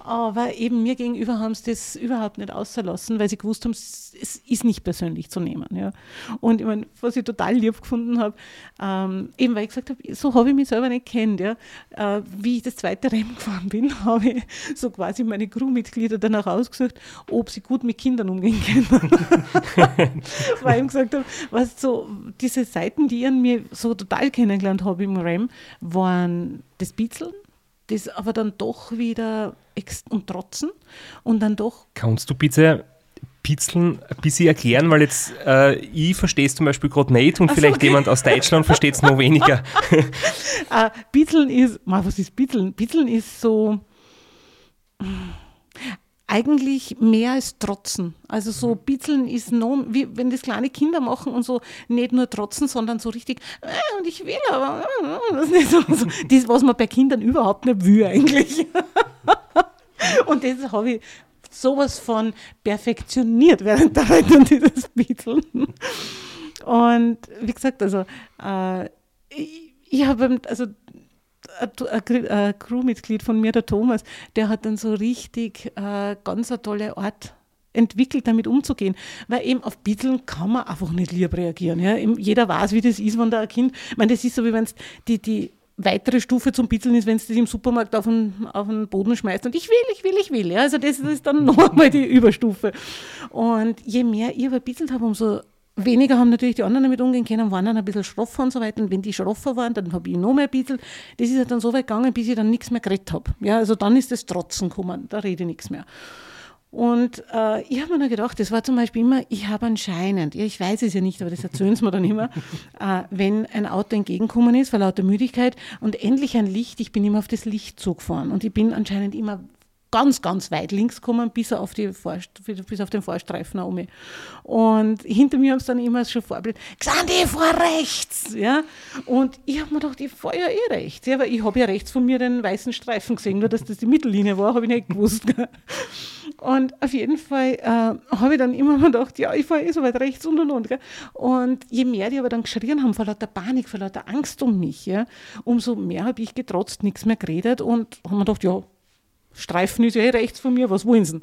Aber eben mir gegenüber haben sie das überhaupt nicht auszulassen, weil sie gewusst haben, es ist nicht persönlich zu nehmen, ja. Und ich meine, was ich total lieb gefunden habe, ähm, eben weil ich gesagt habe, so habe ich mich selber nicht kennt, ja. Äh, wie ich das zweite Rennen gefahren bin, habe ich so quasi meine Crewmitglieder danach ausgesucht, ob sie gut mit Kindern umgehen können. weil ich ihm gesagt habe, was so, diese Seiten, die ich an mir so total kennengelernt habe im RAM, waren das Bitzeln, das aber dann doch wieder und Trotzen und dann doch. Kannst du bitte Pitzeln ein bisschen erklären, weil jetzt äh, ich verstehe es zum Beispiel gerade nicht und so, vielleicht okay. jemand aus Deutschland versteht es noch weniger. uh, ist, was ist Bitzeln? Bitzeln ist so eigentlich mehr als trotzen. Also so mhm. bitzeln ist noch, wie wenn das kleine Kinder machen und so nicht nur trotzen, sondern so richtig, äh, und ich will aber, äh, das, ist so, so, das, was man bei Kindern überhaupt nicht will eigentlich. und das habe ich sowas von perfektioniert während der Rettung dieses Bitzeln. Und wie gesagt, also äh, ich, ich habe, also ein Crewmitglied von mir, der Thomas, der hat dann so richtig äh, ganz eine tolle Art entwickelt, damit umzugehen. Weil eben auf Bitteln kann man einfach nicht lieb reagieren. Ja? Jeder weiß, wie das ist, wenn da ein Kind, ich meine, das ist so, wie wenn es die, die weitere Stufe zum Bitzeln ist, wenn es das im Supermarkt auf den, auf den Boden schmeißt und ich will, ich will, ich will. Ja? Also das, das ist dann nochmal die Überstufe. Und je mehr ich aber bitzelt habe, umso Weniger haben natürlich die anderen damit umgehen können, waren dann ein bisschen schroffer und so weiter. Und wenn die schroffer waren, dann habe ich noch mehr ein bisschen. Das ist ja dann so weit gegangen, bis ich dann nichts mehr geredet habe. Ja, also dann ist das Trotzen gekommen, da rede ich nichts mehr. Und äh, ich habe mir dann gedacht, das war zum Beispiel immer, ich habe anscheinend, ja, ich weiß es ja nicht, aber das erzählen sie mir dann immer, äh, wenn ein Auto entgegenkommen ist, vor lauter Müdigkeit und endlich ein Licht, ich bin immer auf das Licht zugefahren und ich bin anscheinend immer ganz, ganz weit links kommen, bis, auf, die bis auf den Vorstreifen um. Und hinter mir haben sie dann immer schon vorbereitet, Xandi, vor rechts! Ja? Und ich habe mir gedacht, ich fahre ja eh rechts, ja, weil ich habe ja rechts von mir den weißen Streifen gesehen, nur dass das die Mittellinie war, habe ich nicht gewusst. Und auf jeden Fall äh, habe ich dann immer gedacht, ja, ich fahre eh so weit rechts und und und. Gell? Und je mehr die aber dann geschrien haben, vor lauter Panik, vor lauter Angst um mich, ja, umso mehr habe ich getrotzt, nichts mehr geredet und habe mir gedacht, ja, Streifen ist ja eh rechts von mir, was wollen sie?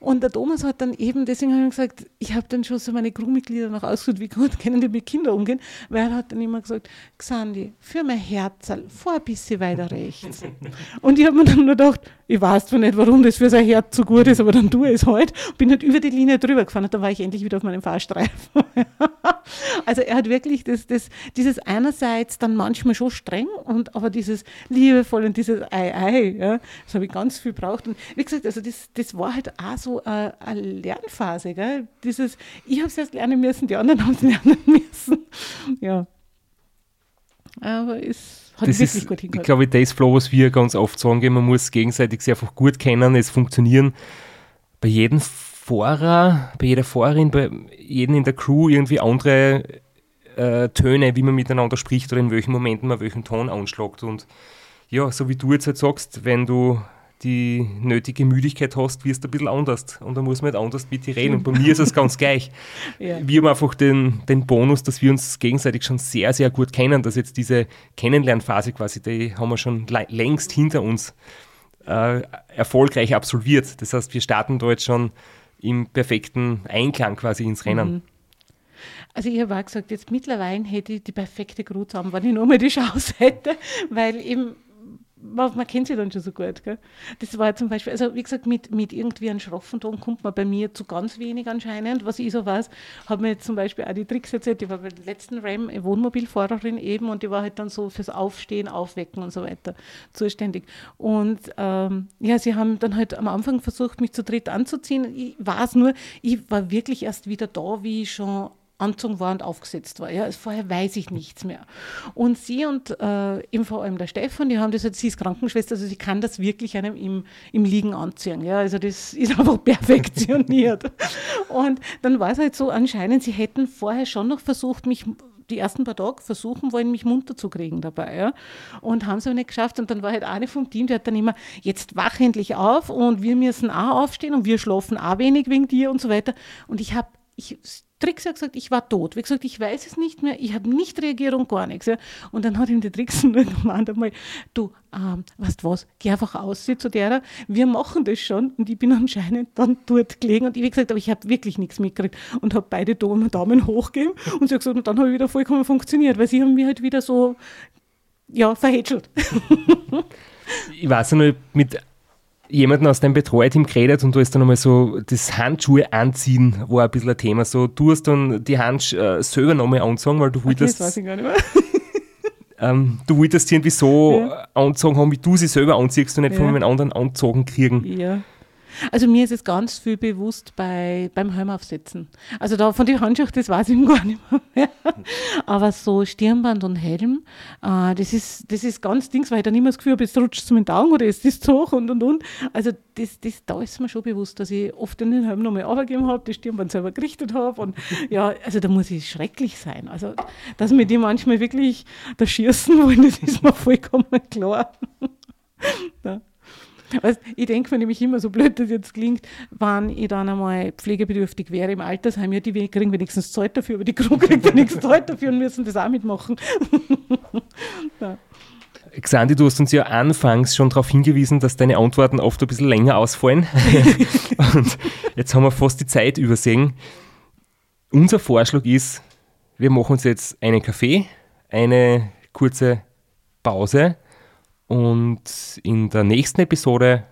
Und der Thomas hat dann eben, deswegen habe ich gesagt, ich habe dann schon so meine Crewmitglieder noch ausgesucht, wie gut können die mit Kindern umgehen, weil er hat dann immer gesagt, Xandi, für mein Herz, fahr ein bisschen weiter rechts. Und ich habe mir dann nur gedacht, ich weiß zwar nicht, warum das für sein Herz so gut ist, aber dann tue ich es halt. Bin halt über die Linie drüber gefahren und dann war ich endlich wieder auf meinem Fahrstreifen. also er hat wirklich das, das, dieses einerseits dann manchmal schon streng, und aber dieses liebevoll und dieses Ei, Ei, ja, das habe ich ganz viel braucht. Und wie gesagt, also das, das war halt auch so so eine, eine Lernphase. Gell? Dieses, ich habe es erst lernen müssen, die anderen haben es lernen müssen. Ja. Aber es hat das wirklich ist, gut hingehört. Ich glaube, das Flow, was wir ganz oft sagen, man muss gegenseitig sich einfach gut kennen, es funktionieren bei jedem Fahrer, bei jeder Fahrerin, bei jedem in der Crew irgendwie andere äh, Töne, wie man miteinander spricht oder in welchen Momenten man welchen Ton anschlagt. Und ja, so wie du jetzt halt sagst, wenn du die nötige Müdigkeit hast, wirst du ein bisschen anders. Und da muss man halt anders mit dir reden. Und bei mir ist es ganz gleich. Ja. Wir haben einfach den, den Bonus, dass wir uns gegenseitig schon sehr, sehr gut kennen, dass jetzt diese Kennenlernphase quasi, die haben wir schon längst hinter uns äh, erfolgreich absolviert. Das heißt, wir starten da jetzt schon im perfekten Einklang quasi ins Rennen. Mhm. Also ich habe auch gesagt, jetzt mittlerweile hätte ich die perfekte Crew zusammen, wenn ich nur mal die Chance hätte, weil eben man, man, kennt sie dann schon so gut. Gell? Das war zum Beispiel, also wie gesagt, mit, mit irgendwie einem schroffen Ton kommt man bei mir zu ganz wenig anscheinend. Was ich so weiß, habe mir jetzt zum Beispiel auch die Tricks erzählt. Ich war bei der letzten RAM Wohnmobilfahrerin eben und die war halt dann so fürs Aufstehen, Aufwecken und so weiter zuständig. Und ähm, ja, sie haben dann halt am Anfang versucht, mich zu dritt anzuziehen. Ich weiß nur, ich war wirklich erst wieder da, wie ich schon anzogen war und aufgesetzt war. Ja. Vorher weiß ich nichts mehr. Und sie und äh, eben vor allem der Stefan, die haben das, sie ist Krankenschwester, also sie kann das wirklich einem im, im Liegen anziehen. Ja. Also das ist einfach perfektioniert. und dann war es halt so anscheinend, sie hätten vorher schon noch versucht, mich die ersten paar Tage versuchen wollen, mich munter zu kriegen dabei. Ja? Und haben es aber nicht geschafft. Und dann war halt eine vom Team, die hat dann immer, jetzt wach endlich auf und wir müssen auch aufstehen und wir schlafen auch wenig wegen dir und so weiter. Und ich habe, ich Trix hat gesagt, ich war tot. Wie gesagt, ich weiß es nicht mehr, ich habe nicht reagiert und gar nichts. Ja. Und dann hat ihm der Trix nur gemeint einmal, du, ähm, weißt was, geh einfach aus zu der, wir machen das schon. Und ich bin anscheinend dann dort gelegen und ich habe gesagt, aber ich habe wirklich nichts mitgekriegt und habe beide Daumen, Daumen hochgegeben und sie hat gesagt, und dann habe ich wieder vollkommen funktioniert, weil sie haben mich halt wieder so, ja, verhätschelt. ich weiß noch, mit jemanden aus deinem Betreuerteam geredet und du hast dann einmal so das Handschuhe anziehen, war ein bisschen ein Thema. So, du hast dann die Handschuhe äh, selber nochmal anzogen, weil du wolltest. Okay, das weiß ich gar nicht mehr. ähm, du wolltest sie irgendwie so ja. anzogen haben, wie du sie selber anziehst und nicht ja. von einem anderen anzogen kriegen. Ja. Also mir ist es ganz viel bewusst bei, beim Helmaufsetzen. Also da von den Handschuhen, das weiß ich gar nicht mehr. Aber so Stirnband und Helm, äh, das, ist, das ist ganz Dings, weil ich dann immer das Gefühl habe, jetzt rutscht es mit den Augen oder ist das zu hoch und und und. Also das, das, da ist mir schon bewusst, dass ich oft den Helm nochmal aufgegeben habe, das Stirnband selber gerichtet habe und ja, also da muss ich schrecklich sein. Also dass mir die manchmal wirklich da schießen wollen, das ist mir vollkommen klar. ja. Also ich denke mir nämlich immer, so blöd das jetzt klingt, wenn ich dann einmal pflegebedürftig wäre im Altersheim, ja, die kriegen wenigstens Zeit dafür, aber die Crew kriegt ja nichts Zeit dafür und müssen das auch mitmachen. ja. Xandi, du hast uns ja anfangs schon darauf hingewiesen, dass deine Antworten oft ein bisschen länger ausfallen. und jetzt haben wir fast die Zeit übersehen. Unser Vorschlag ist, wir machen uns jetzt einen Kaffee, eine kurze Pause und in der nächsten Episode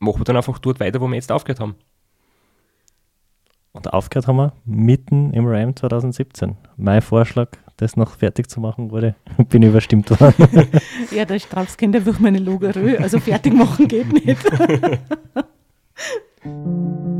machen wir dann einfach dort weiter, wo wir jetzt aufgehört haben. Und aufgehört haben wir mitten im RAM 2017. Mein Vorschlag, das noch fertig zu machen, wurde, bin überstimmt worden. ja, der Straußkinder durch meine Logerö, also fertig machen geht nicht.